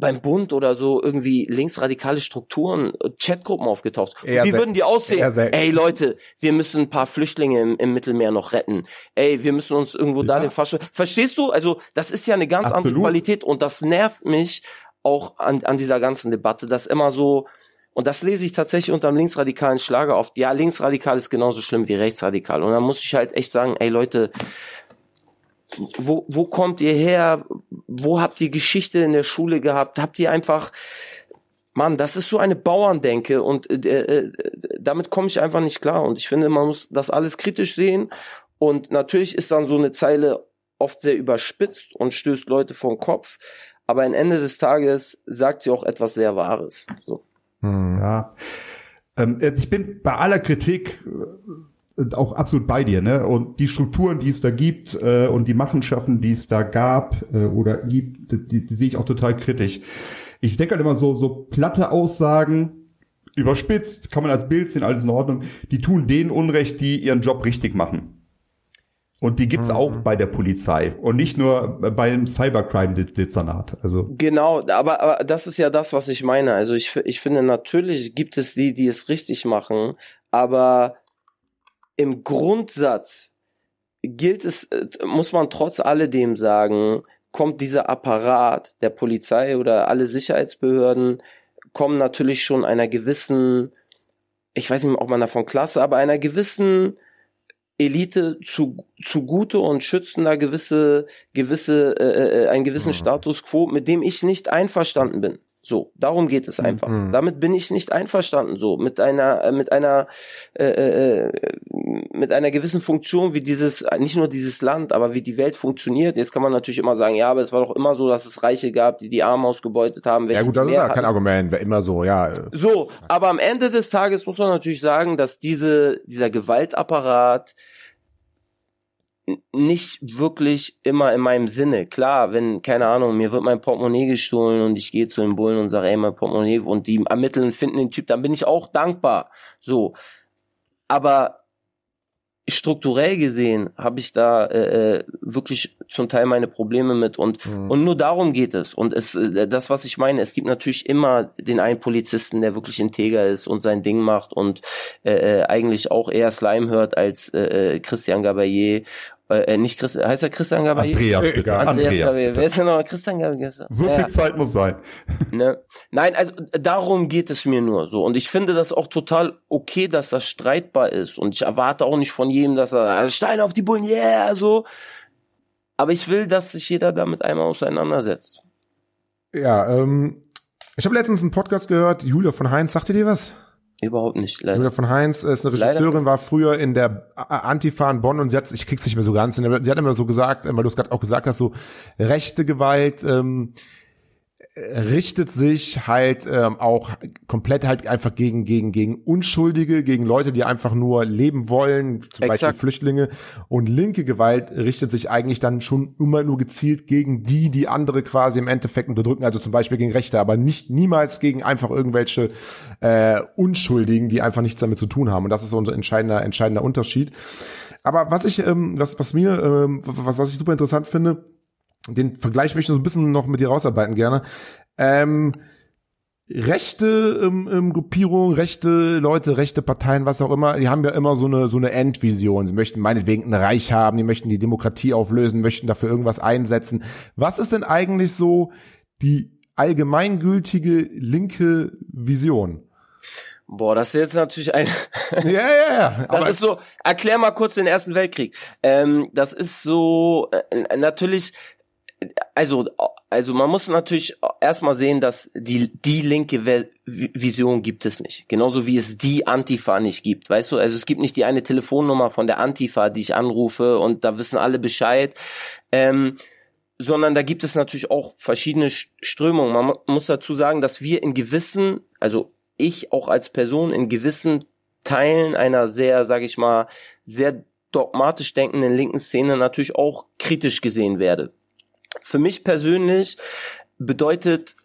beim Bund oder so irgendwie linksradikale Strukturen, äh, Chatgruppen aufgetaucht. Eher wie würden die aussehen? Ey Leute, wir müssen ein paar Flüchtlinge im, im Mittelmeer noch retten. Ey, wir müssen uns irgendwo da Ja. den Fasch Verstehst du? Also, das ist ja eine ganz andere Absolut. Qualität und das nervt mich auch an, an dieser ganzen Debatte, dass immer so und das lese ich tatsächlich unter dem linksradikalen Schlager oft. Ja, linksradikal ist genauso schlimm wie rechtsradikal. Und dann muss ich halt echt sagen, ey Leute, wo, wo kommt ihr her? Wo habt ihr Geschichte in der Schule gehabt? Habt ihr einfach, Mann, das ist so eine Bauerndenke und äh, äh, damit komme ich einfach nicht klar. Und ich finde, man muss das alles kritisch sehen. Und natürlich ist dann so eine Zeile oft sehr überspitzt und stößt Leute vor den Kopf. Aber am Ende des Tages sagt sie auch etwas sehr Wahres. So. Ja. Ähm, also ich bin bei aller Kritik äh, auch absolut bei dir, ne? Und die Strukturen, die es da gibt äh, und die Machenschaften, die es da gab äh, oder gibt, die, die sehe ich auch total kritisch. Ich denke halt immer so, so platte Aussagen, überspitzt, kann man als Bild sehen, alles in Ordnung. Die tun denen Unrecht, die ihren Job richtig machen. Und die gibt's auch bei der Polizei und nicht nur beim Cybercrime-Dezernat. Also Genau, aber, aber das ist ja das, was ich meine. Also ich, ich finde, natürlich gibt es die, die es richtig machen, aber im Grundsatz gilt es, äh, muss man trotz alledem sagen, kommt dieser Apparat der Polizei oder alle Sicherheitsbehörden kommen natürlich schon einer gewissen, ich weiß nicht, ob man davon Klasse, aber einer gewissen Elite zu, zugute und schützen da gewisse, gewisse, äh, äh, einen gewissen Status quo, mit dem ich nicht einverstanden bin. So, darum geht es einfach. Damit bin ich nicht einverstanden. So mit einer, äh, mit einer, äh, äh, mit einer gewissen Funktion, wie dieses, nicht nur dieses Land, aber wie die Welt funktioniert. Jetzt kann man natürlich immer sagen, ja, aber es war doch immer so, dass es Reiche gab, die die Armen ausgebeutet haben. Ja gut, das ist ja kein. Argument, wäre immer so, ja. äh, So, aber am Ende des Tages muss man natürlich sagen, dass diese, dieser Gewaltapparat nicht wirklich immer in meinem Sinne. Klar, wenn, keine Ahnung, mir wird mein Portemonnaie gestohlen und ich gehe zu den Bullen und sage, ey, mein Portemonnaie und die ermitteln, finden den Typ, dann bin ich auch dankbar. So. Aber strukturell gesehen habe ich da äh, äh, wirklich zum Teil meine Probleme mit und und nur darum geht es und es äh, das was ich meine es gibt natürlich immer den einen Polizisten der wirklich integer ist und sein Ding macht und äh, äh, eigentlich auch eher Slime hört als äh, Christian Gabayé äh, äh, nicht Christ heißt er Christian Gabayé Andreas, Äh, bitte. Andreas, Andreas, Gabayé wer ist denn noch Christian Gabayé So Ja. viel Zeit muss sein. <laughs> Ne? Nein, also darum geht es mir nur so. Und ich finde das auch total okay, dass das streitbar ist. Und ich erwarte auch nicht von jedem, dass er also Stein auf die Bullen, yeah, so. Aber ich will, dass sich jeder damit einmal auseinandersetzt. Ja, ähm, ich habe letztens einen Podcast gehört, Julia von Heinz, sagt ihr dir was? Überhaupt nicht, leider. Julia von Heinz ist eine Leider. Regisseurin, war früher in der Antifa in Bonn und sie hat, ich krieg's nicht mehr so ganz, hin, sie hat immer so gesagt, äh, weil du es gerade auch gesagt hast, so rechte Gewalt ähm, äh, richtet sich halt ähm, auch komplett halt einfach gegen gegen gegen Unschuldige, gegen Leute, die einfach nur leben wollen, zum Beispiel Exakt. Flüchtlinge. Und linke Gewalt richtet sich eigentlich dann schon immer nur gezielt gegen die, die andere quasi im Endeffekt unterdrücken, also zum Beispiel gegen Rechte, aber nicht niemals gegen einfach irgendwelche äh, Unschuldigen, die einfach nichts damit zu tun haben. Und das ist unser entscheidender entscheidender Unterschied. Aber was ich, ähm, was, was mir, ähm, was, was ich super interessant finde, den Vergleich möchte ich so ein bisschen noch mit dir rausarbeiten gerne. Ähm, rechte ähm, ähm, Gruppierungen, rechte Leute, rechte Parteien, was auch immer, die haben ja immer so eine so eine Endvision. Sie möchten meinetwegen ein Reich haben, die möchten die Demokratie auflösen, möchten dafür irgendwas einsetzen. Was ist denn eigentlich so die allgemeingültige linke Vision? Boah, das ist jetzt natürlich ein, <laughs> Ja, ja, ja. das ist so, erklär mal kurz den Ersten Weltkrieg. Ähm, das ist so, äh, natürlich, also, also man muss natürlich erstmal sehen, dass die, die linke Vision gibt es nicht. Genauso wie es die Antifa nicht gibt. Weißt du, also es gibt nicht die eine Telefonnummer von der Antifa, die ich anrufe und da wissen alle Bescheid. Ähm, sondern da gibt es natürlich auch verschiedene Sch- Strömungen. Man mu- muss dazu sagen, dass wir in gewissen, also ich auch als Person in gewissen Teilen einer sehr, sage ich mal, sehr dogmatisch denkenden linken Szene natürlich auch kritisch gesehen werde. Für mich persönlich bedeutet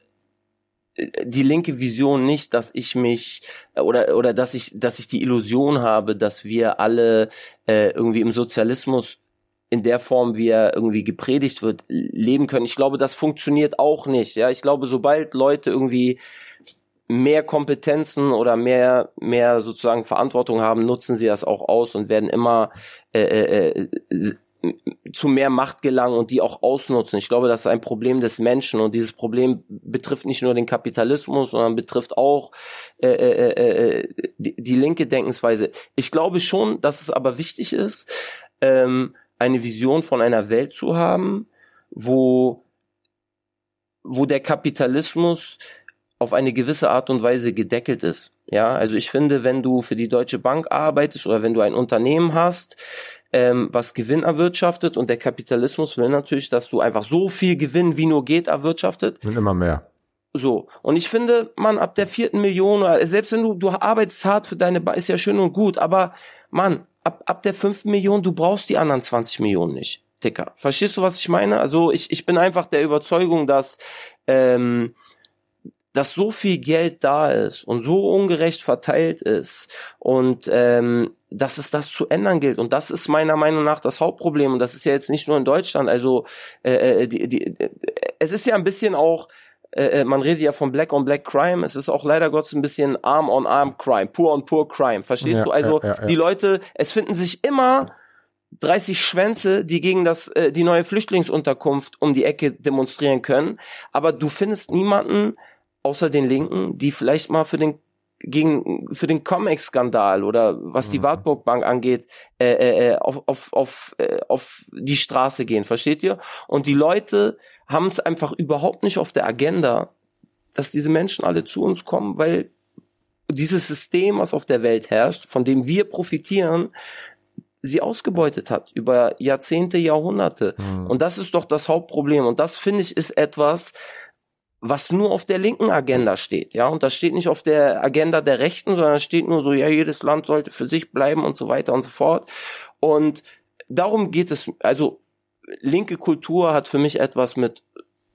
äh, die linke Vision nicht, dass ich mich äh, oder oder dass ich dass ich die Illusion habe, dass wir alle äh, irgendwie im Sozialismus in der Form, wie er irgendwie gepredigt wird, leben können. Ich glaube, das funktioniert auch nicht. Ja, ich glaube, sobald Leute irgendwie mehr Kompetenzen oder mehr mehr sozusagen Verantwortung haben, nutzen sie das auch aus und werden immer äh, äh, äh, zu mehr Macht gelangen und die auch ausnutzen. Ich glaube, das ist ein Problem des Menschen und dieses Problem betrifft nicht nur den Kapitalismus, sondern betrifft auch äh, äh, äh, die, die linke Denkensweise. Ich glaube schon, dass es aber wichtig ist, ähm, eine Vision von einer Welt zu haben, wo wo der Kapitalismus auf eine gewisse Art und Weise gedeckelt ist. Ja, also ich finde, wenn du für die Deutsche Bank arbeitest oder wenn du ein Unternehmen hast, ähm, was Gewinn erwirtschaftet und der Kapitalismus will natürlich, dass du einfach so viel Gewinn wie nur geht erwirtschaftet. Und immer mehr. So. Und ich finde, man, ab der vierten Million, oder selbst wenn du, du arbeitest hart für deine, Ba- ist ja schön und gut, aber man, ab, ab der fünften Million, du brauchst die anderen 20 Millionen nicht. Dicker. Verstehst du, was ich meine? Also ich, ich bin einfach der Überzeugung, dass, ähm, dass so viel Geld da ist und so ungerecht verteilt ist und ähm, dass es das zu ändern gilt. Und das ist meiner Meinung nach das Hauptproblem. Und das ist ja jetzt nicht nur in Deutschland. Also äh, äh, die, die, äh, es ist ja ein bisschen auch äh, äh, man redet ja von Black on Black Crime. Es ist auch leider Gottes ein bisschen Arm on Arm Crime Poor on Poor Crime verstehst Ja, du? Also ja, ja, ja. die Leute es finden sich immer 30 Schwänze, die gegen das äh, die neue Flüchtlingsunterkunft um die Ecke demonstrieren können, aber du findest niemanden außer den Linken, die vielleicht mal für den gegen für den Comex-Skandal oder was die Wartburg Bank angeht, äh, äh, äh, auf, auf, auf, äh, auf die Straße gehen, versteht ihr? Und die Leute haben es einfach überhaupt nicht auf der Agenda, dass diese Menschen alle zu uns kommen, weil dieses System, was auf der Welt herrscht, von dem wir profitieren, sie ausgebeutet hat über Jahrzehnte, Jahrhunderte. Und das ist doch das Hauptproblem. Und das finde ich ist etwas, was nur auf der linken Agenda steht, ja, und das steht nicht auf der Agenda der Rechten, sondern steht nur so, ja, jedes Land sollte für sich bleiben und so weiter und so fort. Und darum geht es, also linke Kultur hat für mich etwas mit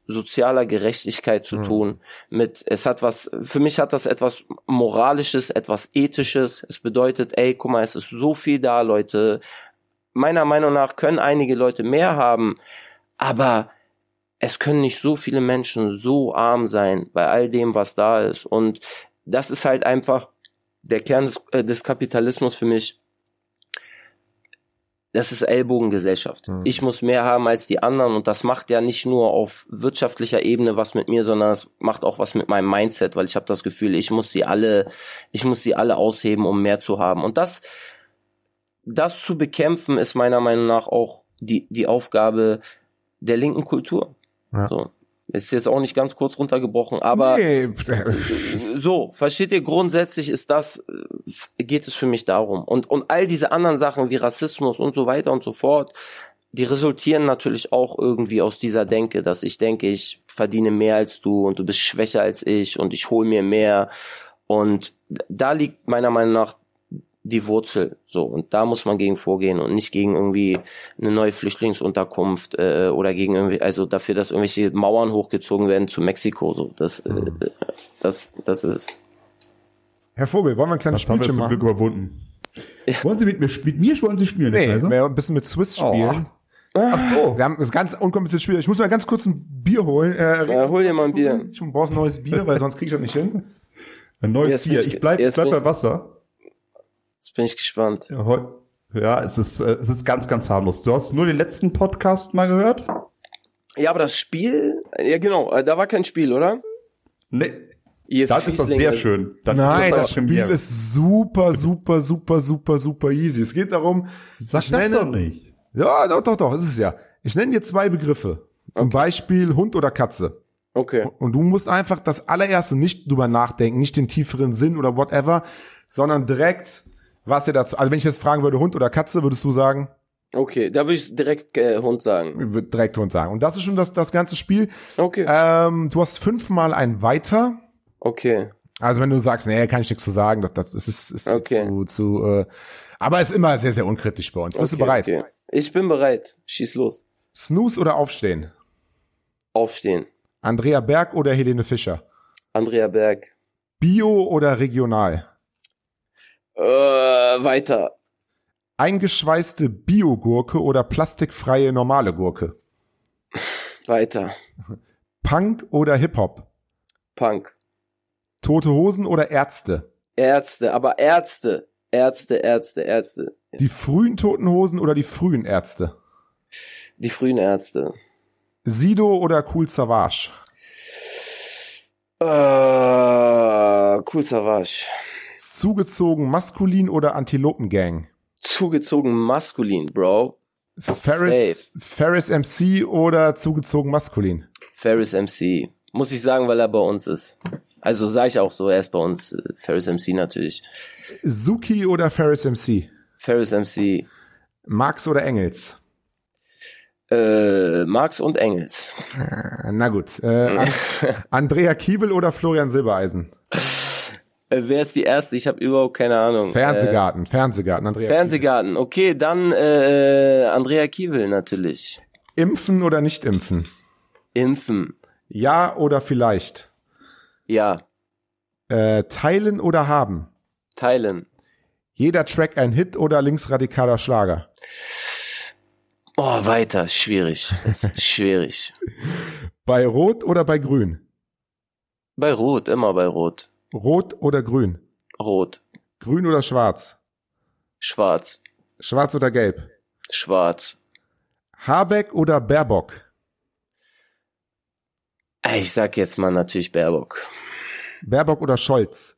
sozialer Gerechtigkeit zu tun, mit, es hat was, für mich hat das etwas Moralisches, etwas Ethisches, es bedeutet, ey, guck mal, es ist so viel da, Leute, meiner Meinung nach können einige Leute mehr haben, aber es können nicht so viele Menschen so arm sein bei all dem, was da ist. Und das ist halt einfach der Kern des, äh, des Kapitalismus für mich. Das ist Ellbogengesellschaft. Ich muss mehr haben als die anderen und das macht ja nicht nur auf wirtschaftlicher Ebene was mit mir, sondern es macht auch was mit meinem Mindset, weil ich habe das Gefühl, ich muss sie alle, ich muss sie alle ausheben, um mehr zu haben. Und das, das zu bekämpfen, ist meiner Meinung nach auch die, die Aufgabe der linken Kultur. Ja. So. Ist jetzt auch nicht ganz kurz runtergebrochen, aber nee, <laughs> so, versteht ihr, grundsätzlich ist das, äh, geht es für mich darum. Und, und all diese anderen Sachen wie Rassismus und so weiter und so fort, die resultieren natürlich auch irgendwie aus dieser Denke, dass ich denke, ich verdiene mehr als du und du bist schwächer als ich und ich hole mir mehr. Und da liegt meiner Meinung nach die Wurzel. So, und da muss man gegen vorgehen und nicht gegen irgendwie eine neue Flüchtlingsunterkunft äh, oder gegen irgendwie, also dafür, dass irgendwelche Mauern hochgezogen werden zu Mexiko. So, das, äh, das, das ist. Herr Vogel, wollen wir ein kleines Das haben wir Spielchen zum Glück überwunden. Wollen Sie mit mir, mit mir wollen Sie spielen? Nee, Kaiser? wir ein bisschen mit Swiss spielen. Ach so. Wir haben das ganz unkompliziertes Spiel. Ich muss mal ganz kurz ein Bier holen. Äh, Ja, hol dir mal ein Bier. Ich brauche ein neues Bier, weil sonst kriege ich das nicht hin. Ein neues Jetzt Bier. ich- Ich bleib, jetzt bleib bei ich- Wasser. Jetzt bin ich gespannt. Ja, es ist, äh, es ist ganz, ganz harmlos. Du hast nur den letzten Podcast mal gehört? Ja, aber das Spiel, ja genau, äh, da war kein Spiel, oder? Nee. Ihr Das ist doch Fieslinge. sehr schön. Dann Nein, das das Spiel Premiere. ist super, super, super, super, super easy. Es geht darum, Sag ich das nenne- doch nicht. Ja, doch, doch, doch, ist es ja. Ich nenne dir zwei Begriffe. Zum Beispiel Hund oder Katze. Okay. Und du musst einfach das allererste nicht drüber nachdenken, nicht den tieferen Sinn oder whatever, sondern direkt, was dir dazu, also wenn ich jetzt fragen würde, Hund oder Katze, würdest du sagen, Okay, da würde ich direkt äh, Hund sagen. würde direkt Hund sagen. Und das ist schon das, das ganze Spiel. Okay. Ähm, du hast fünfmal ein Weiter. Okay. Also wenn du sagst, nee, kann ich nichts zu sagen, das, das ist, ist Okay. zu, zu äh, aber ist immer sehr, sehr unkritisch bei uns. Bist okay, du bereit? Okay. Ich bin bereit. Schieß los. Snooze oder Aufstehen? Aufstehen. Andrea Berg oder Helene Fischer? Andrea Berg. Bio oder regional? Äh, weiter. Eingeschweißte Biogurke oder plastikfreie normale Gurke? Weiter. Punk oder Hip-Hop? Punk. Tote Hosen oder Ärzte? Ärzte, aber Ärzte. Ärzte, Ärzte, Ärzte. Die frühen Toten Hosen oder die frühen Ärzte? Die frühen Ärzte. Sido oder Cool Savage? Äh, cool Savage. Zugezogen maskulin oder Antilopengang? Zugezogen maskulin, Bro. Ferris, Ferris MC oder zugezogen maskulin? Ferris MC. Muss ich sagen, weil er bei uns ist. Also sage ich auch so, er ist bei uns. äh, Ferris MC natürlich. Suki oder Ferris MC? Ferris MC. Marx oder Engels? Äh, Marx und Engels. Na gut. Äh, An <laughs> Andrea Kiebel oder Florian Silbereisen? <laughs> Äh, wer ist die erste? Ich habe überhaupt keine Ahnung. Fernsehgarten, Fernsehgarten, Andrea. Äh, Fernsehgarten. Okay, dann äh, Andrea Kiewel natürlich. Impfen oder nicht impfen? Impfen. Ja oder vielleicht? Ja. Äh, teilen oder haben? Teilen. Jeder Track ein Hit oder linksradikaler Schlager? Oh, weiter. Schwierig. <laughs> Schwierig. Bei Rot oder bei Grün? Bei Rot, immer bei Rot. Rot oder Grün? Rot. Grün oder Schwarz? Schwarz. Schwarz oder Gelb? Schwarz. Habeck oder Baerbock? Äh, Ich sag jetzt mal natürlich Baerbock. Baerbock oder Scholz?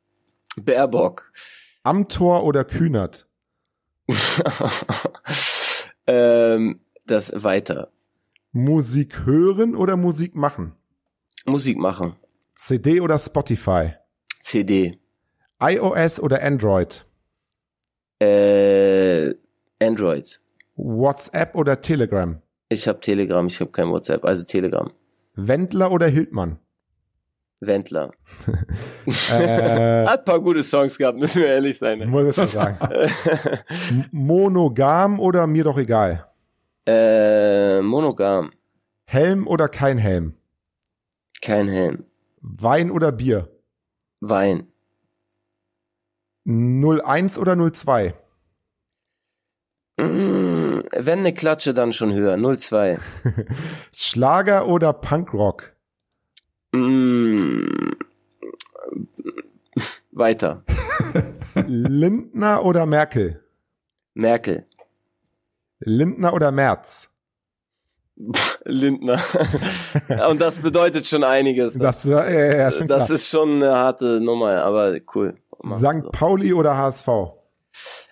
Baerbock. Amtor oder Kühnert? <laughs> ähm, das weiter. Musik hören oder Musik machen? Musik machen. CD oder Spotify? CD. iOS oder Android? Äh, Android. WhatsApp oder Telegram? Ich habe Telegram, ich habe kein WhatsApp, also Telegram. Wendler oder Hildmann? Wendler. <laughs> Äh, Hat ein paar gute Songs gehabt, müssen wir ehrlich sein. Ne? muss ich schon sagen. <laughs> Monogam oder mir doch egal? äh, monogam. Helm oder kein Helm? Kein Helm. Wein oder Bier? Wein. 01 oder 02? Mm, wenn eine Klatsche, dann schon höher. 02. <laughs> Schlager oder Punkrock? Mm, weiter. <laughs> Lindner oder Merkel? Merkel. Lindner oder Merz? Lindner. Und das bedeutet schon einiges. Das, ja, ja, ja, schon das ist schon eine harte Nummer, aber cool. Mach St. so. Pauli oder HSV?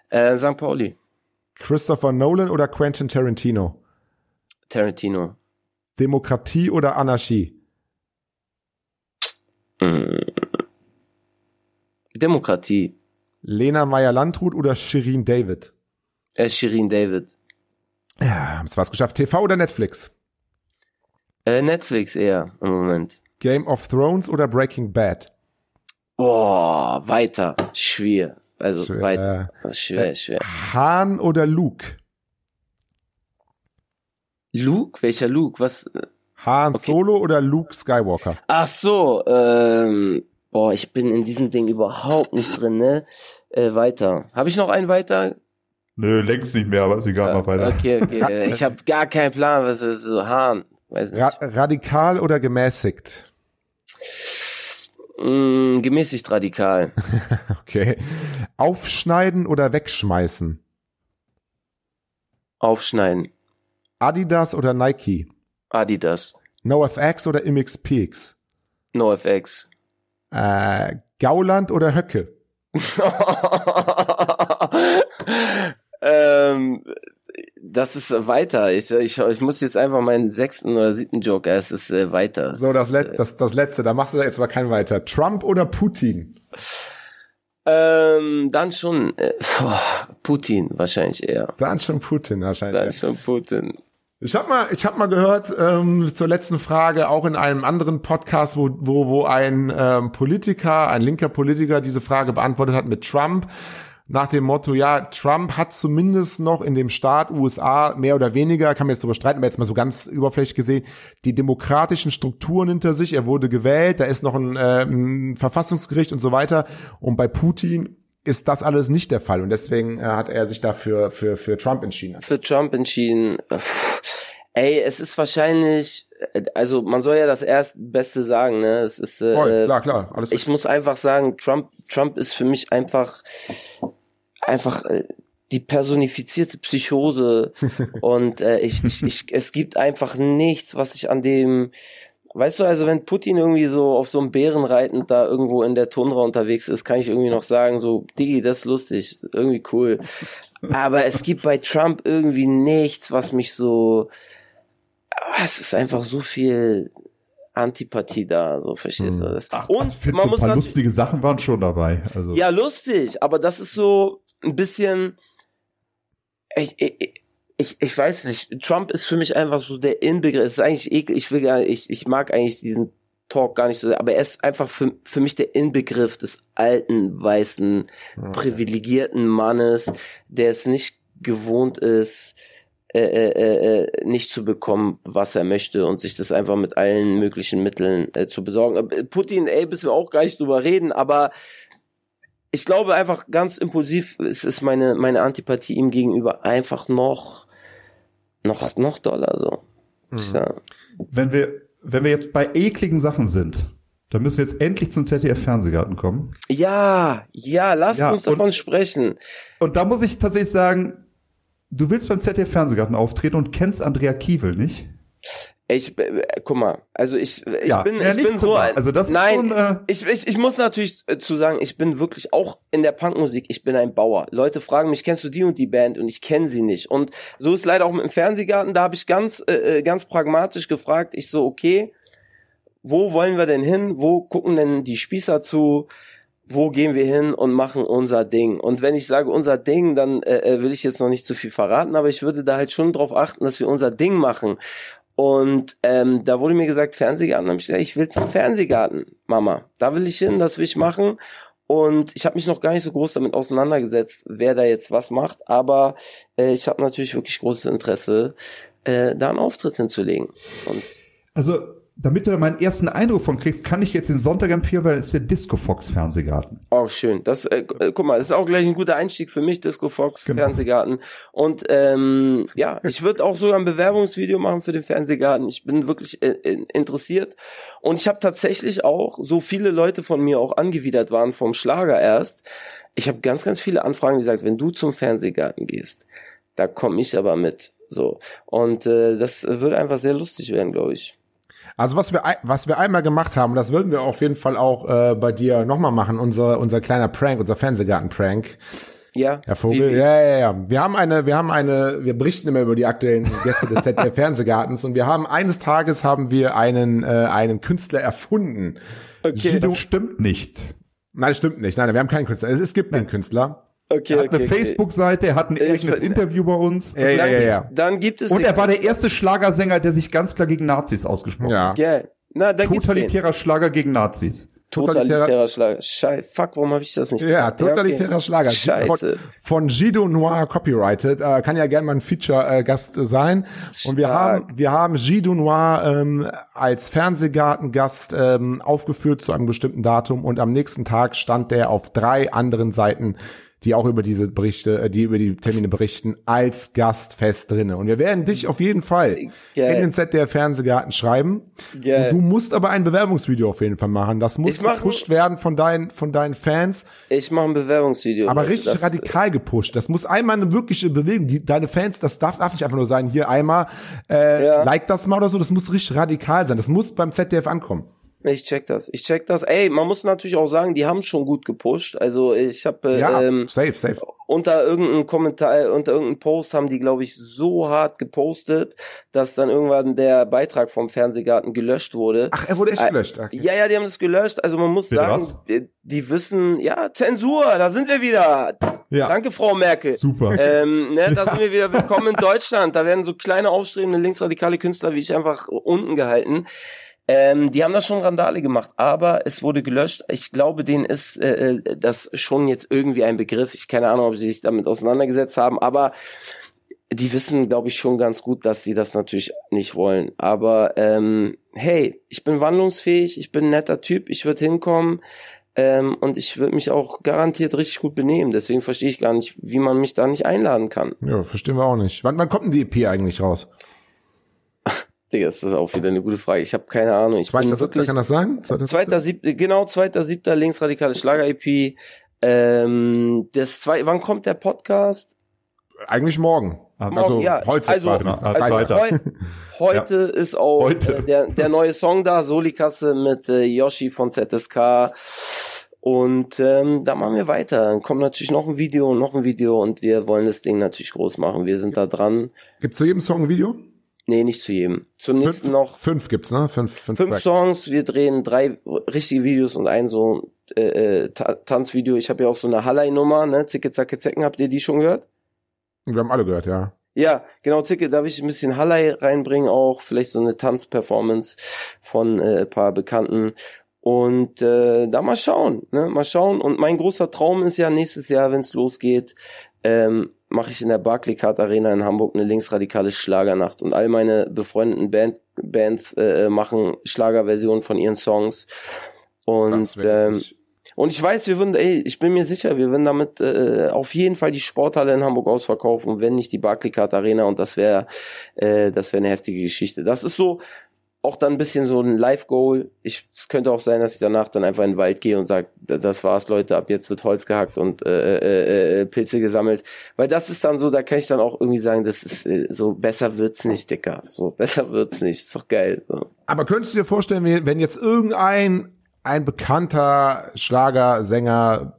Äh, St. Pauli. Christopher Nolan oder Quentin Tarantino? Tarantino. Demokratie oder Anarchie? Mm. Demokratie. Lena Meyer-Landrut oder Shirin David? Äh, Shirin David. Ja, haben es fast geschafft. TV oder Netflix? Äh, Netflix eher im Moment. Game of Thrones oder Breaking Bad? Boah, weiter. Schwer. Also Schwer. weiter. Schwer, schwer. Han oder Luke? Luke? Welcher Luke? Was? Han Okay. Solo oder Luke Skywalker? Ach so, ähm, boah, ich bin in diesem Ding überhaupt nicht drin, ne? Äh, weiter. Habe ich noch einen weiter? Nö, längst nicht mehr, aber ist egal, mal weiter. Okay, okay. ich habe gar keinen Plan, was ist so Hahn. Weiß nicht. Ra radikal oder gemäßigt? Mm, gemäßigt radikal. <laughs> Okay. Aufschneiden oder wegschmeißen? Aufschneiden. Adidas oder Nike? Adidas. NoFX oder ImXPX? NoFX. Äh, Gauland oder Höcke? <laughs> ähm, das ist weiter. Ich, ich, ich muss jetzt einfach meinen sechsten oder siebten Joker. Es ist äh, weiter. So, das, Let das, das letzte, da machst du jetzt mal kein weiter. Trump oder Putin? Ähm, dann schon äh, Putin wahrscheinlich eher. Dann schon Putin wahrscheinlich. Dann schon Putin. Ich habe mal, ich habe mal gehört ähm, zur letzten Frage auch in einem anderen Podcast, wo wo wo ein ähm, Politiker, ein linker Politiker diese Frage beantwortet hat mit Trump nach dem Motto, ja, Trump hat zumindest noch in dem Staat USA mehr oder weniger, kann man jetzt darüber streiten, aber jetzt mal so ganz überflächlich gesehen, die demokratischen Strukturen hinter sich. Er wurde gewählt, da ist noch ein, äh, ein Verfassungsgericht und so weiter. Und bei Putin ist das alles nicht der Fall und deswegen äh, hat er sich dafür für für Trump entschieden. Für Trump entschieden. Ey, es ist wahrscheinlich, also man soll ja das Erstbeste sagen, ne? Es ist äh, Voll, klar, klar, alles ich muss einfach sagen, Trump, Trump ist für mich einfach, einfach äh, die personifizierte Psychose <laughs> und äh, ich, ich, ich, es gibt einfach nichts, was ich an dem, weißt du, also wenn Putin irgendwie so auf so einem Bären reitend da irgendwo in der Tundra unterwegs ist, kann ich irgendwie noch sagen, so, Digi, das ist lustig, irgendwie cool. Aber es gibt bei Trump irgendwie nichts, was mich so, ah, es ist einfach so viel Antipathie da, so verstehst du das? Und Ich finde, man ein muss paar natürlich, lustige Sachen waren schon dabei. Also. ja, lustig, aber das ist so ein bisschen. Ich, ich, ich, ich weiß nicht. Trump ist für mich einfach so der Inbegriff. Es ist eigentlich ekel. Ich will gar nicht, ich, ich mag eigentlich diesen Talk gar nicht so, aber er ist einfach für, für mich der Inbegriff des alten, weißen, privilegierten Mannes, der es nicht gewohnt ist, äh, äh, äh, nicht zu bekommen, was er möchte und sich das einfach mit allen möglichen Mitteln äh, zu besorgen. Äh, Putin, ey, müssen wir auch gar nicht drüber reden, aber ich glaube einfach ganz impulsiv, es ist meine, meine Antipathie ihm gegenüber einfach noch, noch, noch doller, so. Sag. Wenn wir, wenn wir jetzt bei ekligen Sachen sind, dann müssen wir jetzt endlich zum ZDF-Fernsehgarten kommen. Ja, ja, lasst Ja, uns davon und- sprechen. Und da muss ich tatsächlich sagen, du willst beim ZDF-Fernsehgarten auftreten und kennst Andrea Kiewel nicht? Ich, äh, guck mal, also ich, ich Ja, bin, ja, ich bin so mal. Also das ist nein, schon, äh, ich, ich, ich muss natürlich äh, zu sagen, ich bin wirklich auch in der Punkmusik, ich bin ein Bauer. Leute fragen mich, kennst du die und die Band? Und ich kenne sie nicht. Und so ist leider auch mit dem Fernsehgarten, da habe ich ganz, äh, äh, ganz pragmatisch gefragt, ich so, okay, wo wollen wir denn hin? Wo gucken denn die Spießer zu? Wo gehen wir hin und machen unser Ding? Und wenn ich sage unser Ding, dann äh, äh, will ich jetzt noch nicht zu viel verraten, aber ich würde da halt schon drauf achten, dass wir unser Ding machen. Und ähm, da wurde mir gesagt, Fernsehgarten. Da hab ich gesagt, ich will zum Fernsehgarten, Mama. Da will ich hin, das will ich machen. Und ich habe mich noch gar nicht so groß damit auseinandergesetzt, wer da jetzt was macht. Aber äh, ich habe natürlich wirklich großes Interesse, äh, da einen Auftritt hinzulegen. Und Also, damit du da meinen ersten Eindruck von kriegst, kann ich jetzt den Sonntag empfehlen, weil es ist der Disco Fox Fernsehgarten. Oh, schön. Das, äh, äh, guck mal, das ist auch gleich ein guter Einstieg für mich, Disco Fox, Genau. Fernsehgarten. Und ähm, ja, ich würde auch sogar ein Bewerbungsvideo machen für den Fernsehgarten. Ich bin wirklich äh, in- interessiert. Und ich habe tatsächlich auch, so viele Leute von mir auch angewidert waren vom Schlager erst. Ich habe ganz, ganz viele Anfragen, gesagt, wenn du zum Fernsehgarten gehst, da komme ich aber mit. So. Und äh, das wird einfach sehr lustig werden, glaube ich. Also was wir, was wir einmal gemacht haben, und das würden wir auf jeden Fall auch äh, bei dir nochmal machen, unser, unser kleiner Prank, unser Fernsehgarten-Prank. Ja, Herr Vogel, Wie- wie- ja, ja, ja. Wir haben eine, wir haben eine, wir berichten immer über die aktuellen Gäste des ZDF <laughs> Fernsehgartens und wir haben eines Tages haben wir einen, äh, einen Künstler erfunden. Okay, Das stimmt nicht. Nein, das stimmt nicht. Nein, wir haben keinen Künstler. Es, es gibt einen Künstler. Okay, Er hat okay, eine okay. Facebook-Seite, er hat ein eigenes Interview bei uns. Ja, ja, ja, gibt- ja. dann gibt es Und er war der erste Schlagersänger, der sich ganz klar gegen Nazis ausgesprochen hat. Ja. Gell. Na, dann. Totalitärer Schlager gegen Nazis. Totalitärer Schlager. Scheiße. Fuck, warum habe ich das nicht Ja, gemacht? totalitärer okay. Schlager. Scheiße. Von, von Gido Noir copyrighted. Äh, kann ja gerne mal ein Feature-Gast sein. Und wir Stark. haben, wir haben Gido Noir ähm, als Fernsehgartengast ähm, aufgeführt zu einem bestimmten Datum und am nächsten Tag stand der auf drei anderen Seiten die auch über diese Berichte, äh, die über die Termine berichten, als Gast fest drinne. Und wir werden dich auf jeden Fall Geil. in den ZDF Fernsehgarten schreiben. Geil. Du musst aber ein Bewerbungsvideo auf jeden Fall machen. Das muss mach- gepusht werden von deinen, von deinen Fans. Ich mache ein Bewerbungsvideo. Aber Leute. richtig radikal gepusht. Das muss einmal eine wirkliche Bewegung. Die, deine Fans, das darf, darf nicht einfach nur sein, hier einmal, äh, Ja. like das mal oder so. Das muss richtig radikal sein. Das muss beim ZDF ankommen. Ich check das. Ich check das. Ey, man muss natürlich auch sagen, die haben schon gut gepusht. Also ich habe äh, Ja, ähm, safe, safe. unter irgendeinem Kommentar, äh, unter irgendeinem Post haben die, glaube ich, so hart gepostet, dass dann irgendwann der Beitrag vom Fernsehgarten gelöscht wurde. Ach, er wurde echt Äh, gelöscht. Okay. Ja, ja, die haben das gelöscht. Also man muss Bitte sagen, die, die wissen, ja, Zensur, da sind wir wieder. Ja. Danke, Frau Merkel. Super. Ähm, ne, da sind wir wieder willkommen in Deutschland. Da werden so kleine aufstrebende linksradikale Künstler wie ich einfach unten gehalten. Ähm, die haben das schon Randale gemacht, aber es wurde gelöscht. Ich glaube, denen ist äh, äh, das schon jetzt irgendwie ein Begriff. Ich keine Ahnung, ob sie sich damit auseinandergesetzt haben, aber die wissen, glaube ich, schon ganz gut, dass sie das natürlich nicht wollen. Aber ähm, hey, ich bin wandlungsfähig, ich bin ein netter Typ, ich würde hinkommen ähm, und ich würde mich auch garantiert richtig gut benehmen. Deswegen verstehe ich gar nicht, wie man mich da nicht einladen kann. Ja, verstehen wir auch nicht. Wann, wann kommt denn die EP eigentlich raus? Digga, das ist auch wieder eine gute Frage. Ich habe keine Ahnung. Ich Zweiter bin Siebter, wirklich kann das sein? Zweiter zweiter siebter, genau zweiter siebter linksradikale Schlager EP. Ähm, das zwei, wann kommt der Podcast? Eigentlich morgen. Morgen, Also ja. heute also, quasi. also weiter. heu, heute ist auch Heute. Äh, der, der neue Song da, Solikasse mit äh, Yoshi von ZSK. Und ähm, da machen wir weiter. Dann kommt natürlich noch ein Video und noch ein Video und wir wollen das Ding natürlich groß machen. Wir sind da dran. Gibt's zu jedem Song ein Video? Nee, nicht zu jedem. Zum nächsten noch Fünf gibt's, ne? Fünf, fünf, fünf. Songs. Wir drehen drei richtige Videos und ein so äh, äh, Ta Tanzvideo. Ich habe ja auch so eine Hallei-Nummer, ne? Zicke, zacke, zecken. Habt ihr die schon gehört? Wir haben alle gehört, ja. Ja, genau, Zicke, darf ich ein bisschen Hallei reinbringen auch, vielleicht so eine Tanzperformance von äh, ein paar Bekannten und äh, da mal schauen, ne, mal schauen und mein großer Traum ist ja nächstes Jahr, wenn es losgeht, ähm, mache ich in der Barclaycard Arena in Hamburg eine linksradikale Schlagernacht. Und all meine befreundeten Band Bands äh, machen Schlagerversionen von ihren Songs. Und ähm, und ich weiß, wir würden, ey, ich bin mir sicher, wir würden damit äh, auf jeden Fall die Sporthalle in Hamburg ausverkaufen, wenn nicht die Barclaycard Arena und das wäre, äh, das wäre eine heftige Geschichte. Das ist so auch dann ein bisschen so ein Live-Goal. Ich, es könnte auch sein, dass ich danach dann einfach in den Wald gehe und sage, das war's, Leute, ab jetzt wird Holz gehackt und äh, äh, äh, Pilze gesammelt. Weil das ist dann so, da kann ich dann auch irgendwie sagen, das ist äh, so, besser wird's nicht, Dicker. So, besser wird's nicht. Ist doch geil. So. Aber könntest du dir vorstellen, wenn jetzt irgendein ein bekannter Schlagersänger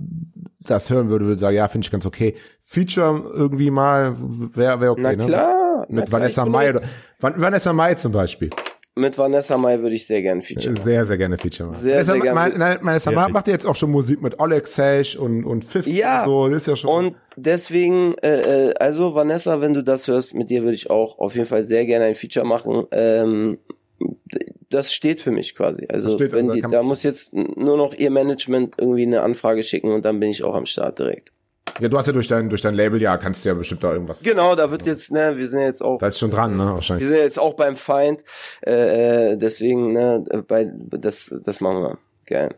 das hören würde, würde sagen, ja, finde ich ganz okay. Feature irgendwie mal wäre wär okay, Na ne? klar. na Mit klar, Vanessa Mai oder Van- Vanessa Mai zum Beispiel. Mit Vanessa Mai würde ich sehr gerne Feature machen. Sehr, sehr gerne Feature machen. Sehr, Vanessa, sehr gerne. Mai- nein, Vanessa Mai macht ja jetzt auch schon Musik mit Oleg Sash und, und 50 Ja. und so. Das ist ja schon. Und deswegen, äh, äh, also Vanessa, wenn du das hörst, mit dir würde ich auch auf jeden Fall sehr gerne ein Feature machen. Ähm, das steht für mich quasi. Also steht, wenn da die, da muss jetzt nur noch ihr Management irgendwie eine Anfrage schicken und dann bin ich auch am Start direkt. Ja, du hast ja durch dein, durch dein Label, ja, kannst du ja bestimmt da irgendwas. Genau, da wird jetzt, ne, wir sind jetzt auch Da ist schon dran, ne, Wir wahrscheinlich. sind jetzt auch beim Feind, äh, äh, deswegen, ne, bei, das, das machen wir. Geil.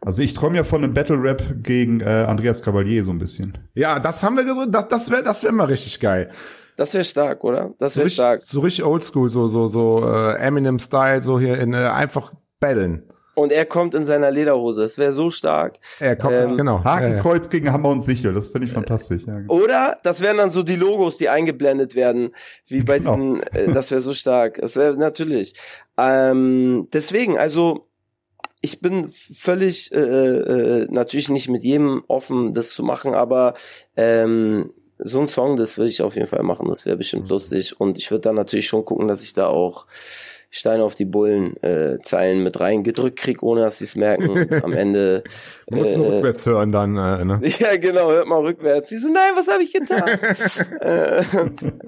Also ich träume ja von einem Battle Rap gegen äh, Andreas Cavalier so ein bisschen. Ja, das haben wir gedrückt. Das, das wäre das wär mal richtig geil. Das wäre stark, oder? Das So wäre richtig, stark. so richtig oldschool, so, so, so äh, Eminem-Style, so hier in äh, einfach bellen. Und er kommt in seiner Lederhose. Das wäre so stark. Er kommt, Ähm, genau. Ja, ja. Hakenkreuz gegen Hammer und Sichel, das finde ich fantastisch. Ja, genau. Oder das wären dann so die Logos, die eingeblendet werden, wie bei Genau. diesen, äh, das wäre so stark. Das wäre natürlich. Ähm, deswegen, also ich bin völlig äh, äh, natürlich nicht mit jedem offen, das zu machen, aber ähm, so ein Song, das würde ich auf jeden Fall machen. Das wäre bestimmt lustig. Und ich würde dann natürlich schon gucken, dass ich da auch Steine auf die Bullen äh, Zeilen mit reingedrückt krieg, ohne dass sie es merken. <laughs> Am Ende. Man muss nur äh, rückwärts hören dann, äh, ne? <laughs> ja, genau, hört mal rückwärts. Sie so, nein, was habe ich getan? <laughs> äh,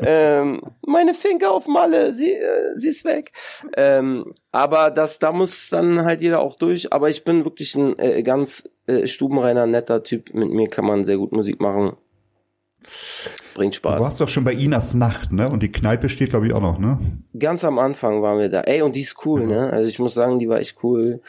ähm, meine Finger auf Malle, sie, äh, sie ist weg. Ähm, aber das, da muss dann halt jeder auch durch. Aber ich bin wirklich ein äh, ganz äh, stubenreiner, netter Typ. Mit mir kann man sehr gut Musik machen. Bringt Du Spaß. warst doch schon bei Inas Nacht, ne? Und die Kneipe steht, glaube ich, auch noch, ne? Ganz am Anfang waren wir da. Ey, und die ist cool, ne? Also ich muss sagen, die war echt cool.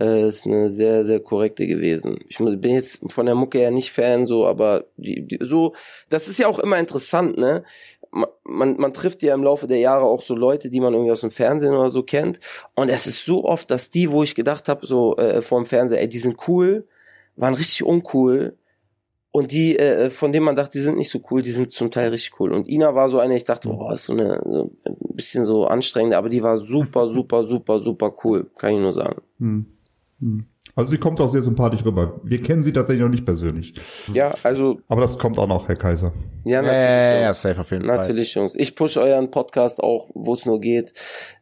Äh, ist eine sehr, sehr korrekte gewesen. Ich bin jetzt von der Mucke ja nicht Fan, so, aber die, die, so, das ist ja auch immer interessant, ne? Ma- Man, man trifft ja im Laufe der Jahre auch so Leute, die man irgendwie aus dem Fernsehen oder so kennt. Und es ist so oft, dass die, wo ich gedacht habe, so äh, vorm Fernseher, ey, die sind cool, waren richtig uncool. Und die, äh, von denen man dachte, die sind nicht so cool, die sind zum Teil richtig cool. Und Ina war so eine, ich dachte, boah, ist so eine, so ein bisschen so anstrengend, aber die war super, <laughs> super, super, super cool. Kann ich nur sagen. Hm. Hm. Also sie kommt auch sehr sympathisch rüber. Wir kennen sie tatsächlich noch nicht persönlich. Ja, also, Aber das kommt auch noch, Herr Kaiser. ja, natürlich. ja, ja, safe auf jeden Fall. Natürlich, Jungs. Ich push euren Podcast auch, wo es nur geht.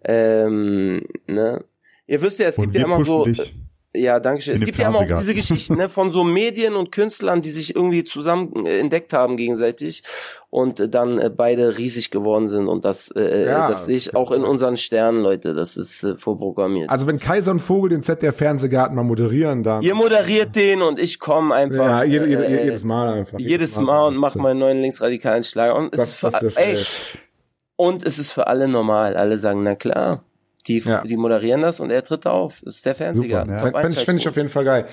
Ähm, ne? Ihr wisst ja, es Und gibt ja immer so. dich. Ja, danke schön. Es gibt ja immer auch Fernsehgarten. diese Geschichten ne, von so Medien und Künstlern, die sich irgendwie zusammen äh, entdeckt haben gegenseitig und äh, dann äh, beide riesig geworden sind. Und das, äh, Ja, das sehe ich auch in unseren Sternen, Leute. Das ist äh, vorprogrammiert. Also wenn Kaiser und Vogel den ZDF-Fernsehgarten mal moderieren, dann. Ihr moderiert den und ich komme einfach. ja, jede, jede, äh, jedes Mal einfach. jedes Mal und mach meinen neuen linksradikalen Schlager. Und es, Das- ist für, das ey, und es ist für alle normal. Alle sagen, na klar. Die, Ja. die moderieren das und er tritt auf. Das ist der. Fernsehgarten. Ja. Finde ich, find ich auf jeden Fall geil.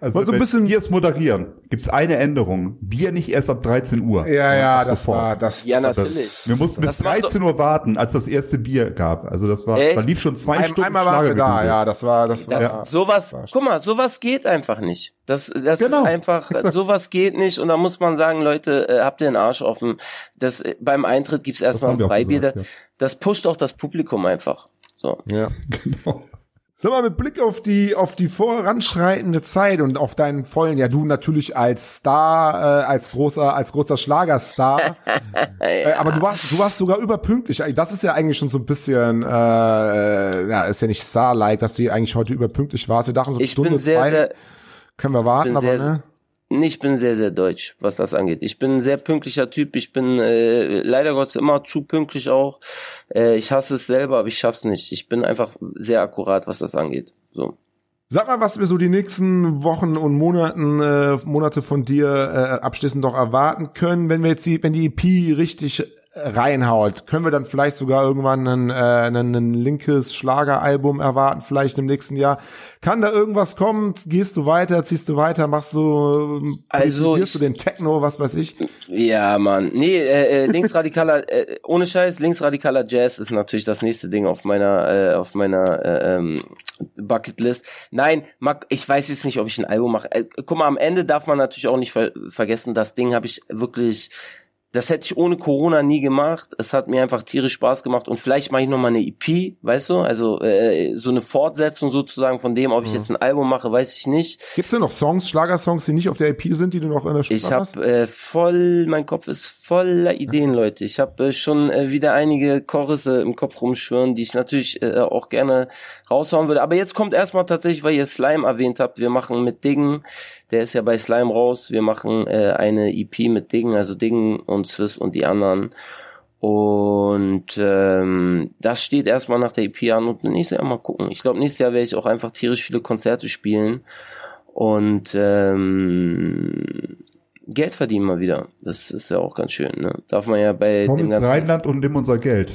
Also Wollt so ein bisschen- wir es moderieren, gibt's eine Änderung. Bier nicht erst ab 13 Uhr. Ja, ja, das sofort. war, das, Ja, das, natürlich. Wir mussten bis Das macht 13 Uhr warten, als das erste Bier gab. Also das war, Echt? da lief schon zwei Ein, Stunden einmal waren wir da, ja, das war, das war, Das, sowas, guck mal, sowas geht einfach nicht. Das, das Genau. ist einfach, <laughs> sowas geht nicht und da muss man sagen, Leute, äh, habt ihr den Arsch offen. Das, äh, beim Eintritt gibt's erstmal ein Freibier. gesagt, da- ja. Das pusht auch das Publikum einfach. So. ja. <laughs> Genau. Sag mal, mit Blick auf die, auf die voranschreitende Zeit und auf deinen vollen, ja, du natürlich als Star, äh, als großer, als großer Schlagerstar. <laughs> äh, aber du warst, du warst sogar überpünktlich. Das ist ja eigentlich schon so ein bisschen, äh, äh, ja, ist ja nicht Star-like, dass du eigentlich heute überpünktlich warst. Wir dachten so Ich Stunde bin sehr, zwei sehr, können wir warten, aber sehr, ne? Ich bin sehr, sehr deutsch, was das angeht. Ich bin ein sehr pünktlicher Typ. Ich bin äh, leider Gottes immer zu pünktlich auch. Äh, ich hasse es selber, aber ich schaff's nicht. Ich bin einfach sehr akkurat, was das angeht. So. Sag mal, was wir so die nächsten Wochen und Monaten, äh, Monate von dir äh, abschließend doch erwarten können, wenn wir jetzt die, wenn die EP richtig reinhaut, können wir dann vielleicht sogar irgendwann ein, äh, ein, ein linkes Schlageralbum erwarten, vielleicht im nächsten Jahr. Kann da irgendwas kommen? Gehst du weiter, ziehst du weiter, machst du, Also ich- du den Techno, was weiß ich? Ja, Mann. Nee, äh, äh, linksradikaler, äh, ohne Scheiß, linksradikaler Jazz ist natürlich das nächste Ding auf meiner, äh, auf meiner äh, ähm, Bucketlist. Nein, Marc, ich weiß jetzt nicht, ob ich ein Album mache. Äh, guck mal, am Ende darf man natürlich auch nicht ver vergessen, das Ding habe ich wirklich, das hätte ich ohne Corona nie gemacht. Es hat mir einfach tierisch Spaß gemacht und vielleicht mache ich noch mal eine EP, weißt du? Also äh, so eine Fortsetzung sozusagen von dem, ob ich jetzt ein Album mache, weiß ich nicht. Gibt's denn noch Songs, Schlagersongs, die nicht auf der EP sind, die du noch in der Schublade Ich hast? habe äh, voll, mein Kopf ist voller Ideen, Leute. Ich habe äh, schon äh, wieder einige Chorisse im Kopf rumschwirren, die ich natürlich äh, auch gerne raushauen würde. Aber jetzt kommt erstmal tatsächlich, weil ihr Slime erwähnt habt, wir machen mit Diggen, der ist ja bei Slime raus, wir machen äh, eine EP mit Diggen, also Diggen und Swiss und die anderen. Und ähm, das steht erstmal nach der EP an und nächstes Jahr mal gucken. Ich glaube, nächstes Jahr werde ich auch einfach tierisch viele Konzerte spielen und ähm, Geld verdienen mal wieder. Das ist ja auch ganz schön, ne? Darf man ja bei Komm dem ins ganzen. Rheinland und nimm unser Geld.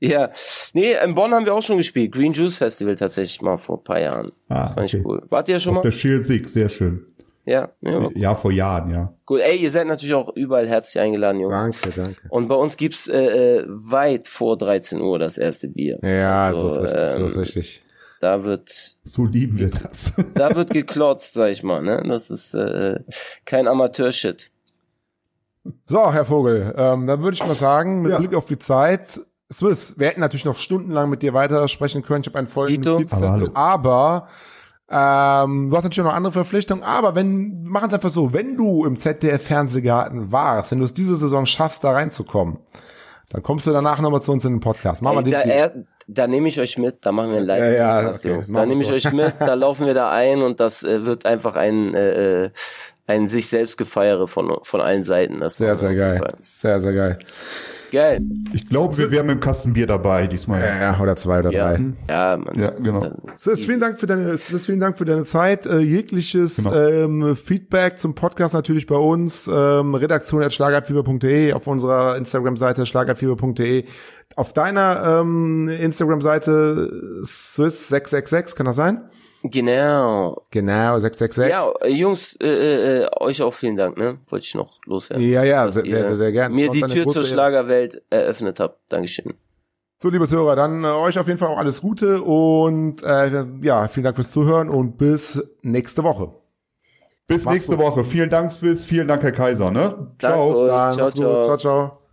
Ja. Nee, in Bonn haben wir auch schon gespielt. Green Juice Festival tatsächlich mal vor ein paar Jahren. Ah, das fand ich okay. cool. Wart ihr schon Der mal? Shield Sieg, sehr schön. Ja, ja, Ja, vor Jahren, ja. cool. Ey, ihr seid natürlich auch überall herzlich eingeladen, Jungs. Danke, danke. Und bei uns gibt's äh, äh, weit vor 13 Uhr das erste Bier. Ja, Also, das ist richtig, das ähm, ist richtig. Da wird So lieben wir das. <laughs> da wird geklotzt, sag ich mal, ne? Das ist äh, kein Amateurshit. So, Herr Vogel, ähm, dann würde ich mal sagen, mit Ja. Blick auf die Zeit, Swiss, wir hätten natürlich noch stundenlang mit dir weiter sprechen können. Ich habe einen vollen Dito. Notizzettel, aber ähm, du hast natürlich noch andere Verpflichtungen, aber wenn, machen es einfach so, wenn du im ZDF-Fernsehgarten warst, wenn du es diese Saison schaffst, da reinzukommen, dann kommst du danach nochmal zu uns in den Podcast. Machen Ey, wir da, er, da nehme ich euch mit, da machen wir ein live Ja, ja, okay, Da nehme ich so. euch mit, da <laughs> laufen wir da ein und das äh, wird einfach ein äh, äh, ein sich selbst gefeiere von von allen Seiten. Das Sehr, sehr geil. Sehr, sehr geil. Geil. Ich glaube, wir wären mit dem Kasten Bier dabei diesmal. Ja, ja, oder zwei oder Ja, drei. ja, man. Ja, genau. Sis, vielen Dank für deine, Sis, vielen Dank für deine Zeit. Äh, jegliches Genau. ähm, Feedback zum Podcast natürlich bei uns. Ähm, Redaktion at schlagerfieber.de auf unserer Instagram-Seite schlagerfieber.de. Auf deiner ähm, Instagram-Seite Swiss666, kann das sein? Genau. Genau, 666. Ja, äh, Jungs, äh, äh, euch auch vielen Dank, ne? Wollte ich noch loswerden. ja, ja, sehr, ihr sehr, sehr, sehr gerne. Mir die Tür zur. Schlagerwelt eröffnet habt. Dankeschön. So, liebe Zuhörer, dann äh, euch auf jeden Fall auch alles Gute und äh, ja, vielen Dank fürs Zuhören und bis nächste Woche. Bis Macht's nächste gut. Woche. Vielen Dank, Swiss. Vielen Dank, Herr Kaiser. Ne? Danke euch. Dann, Ciao, ciao. ciao, ciao.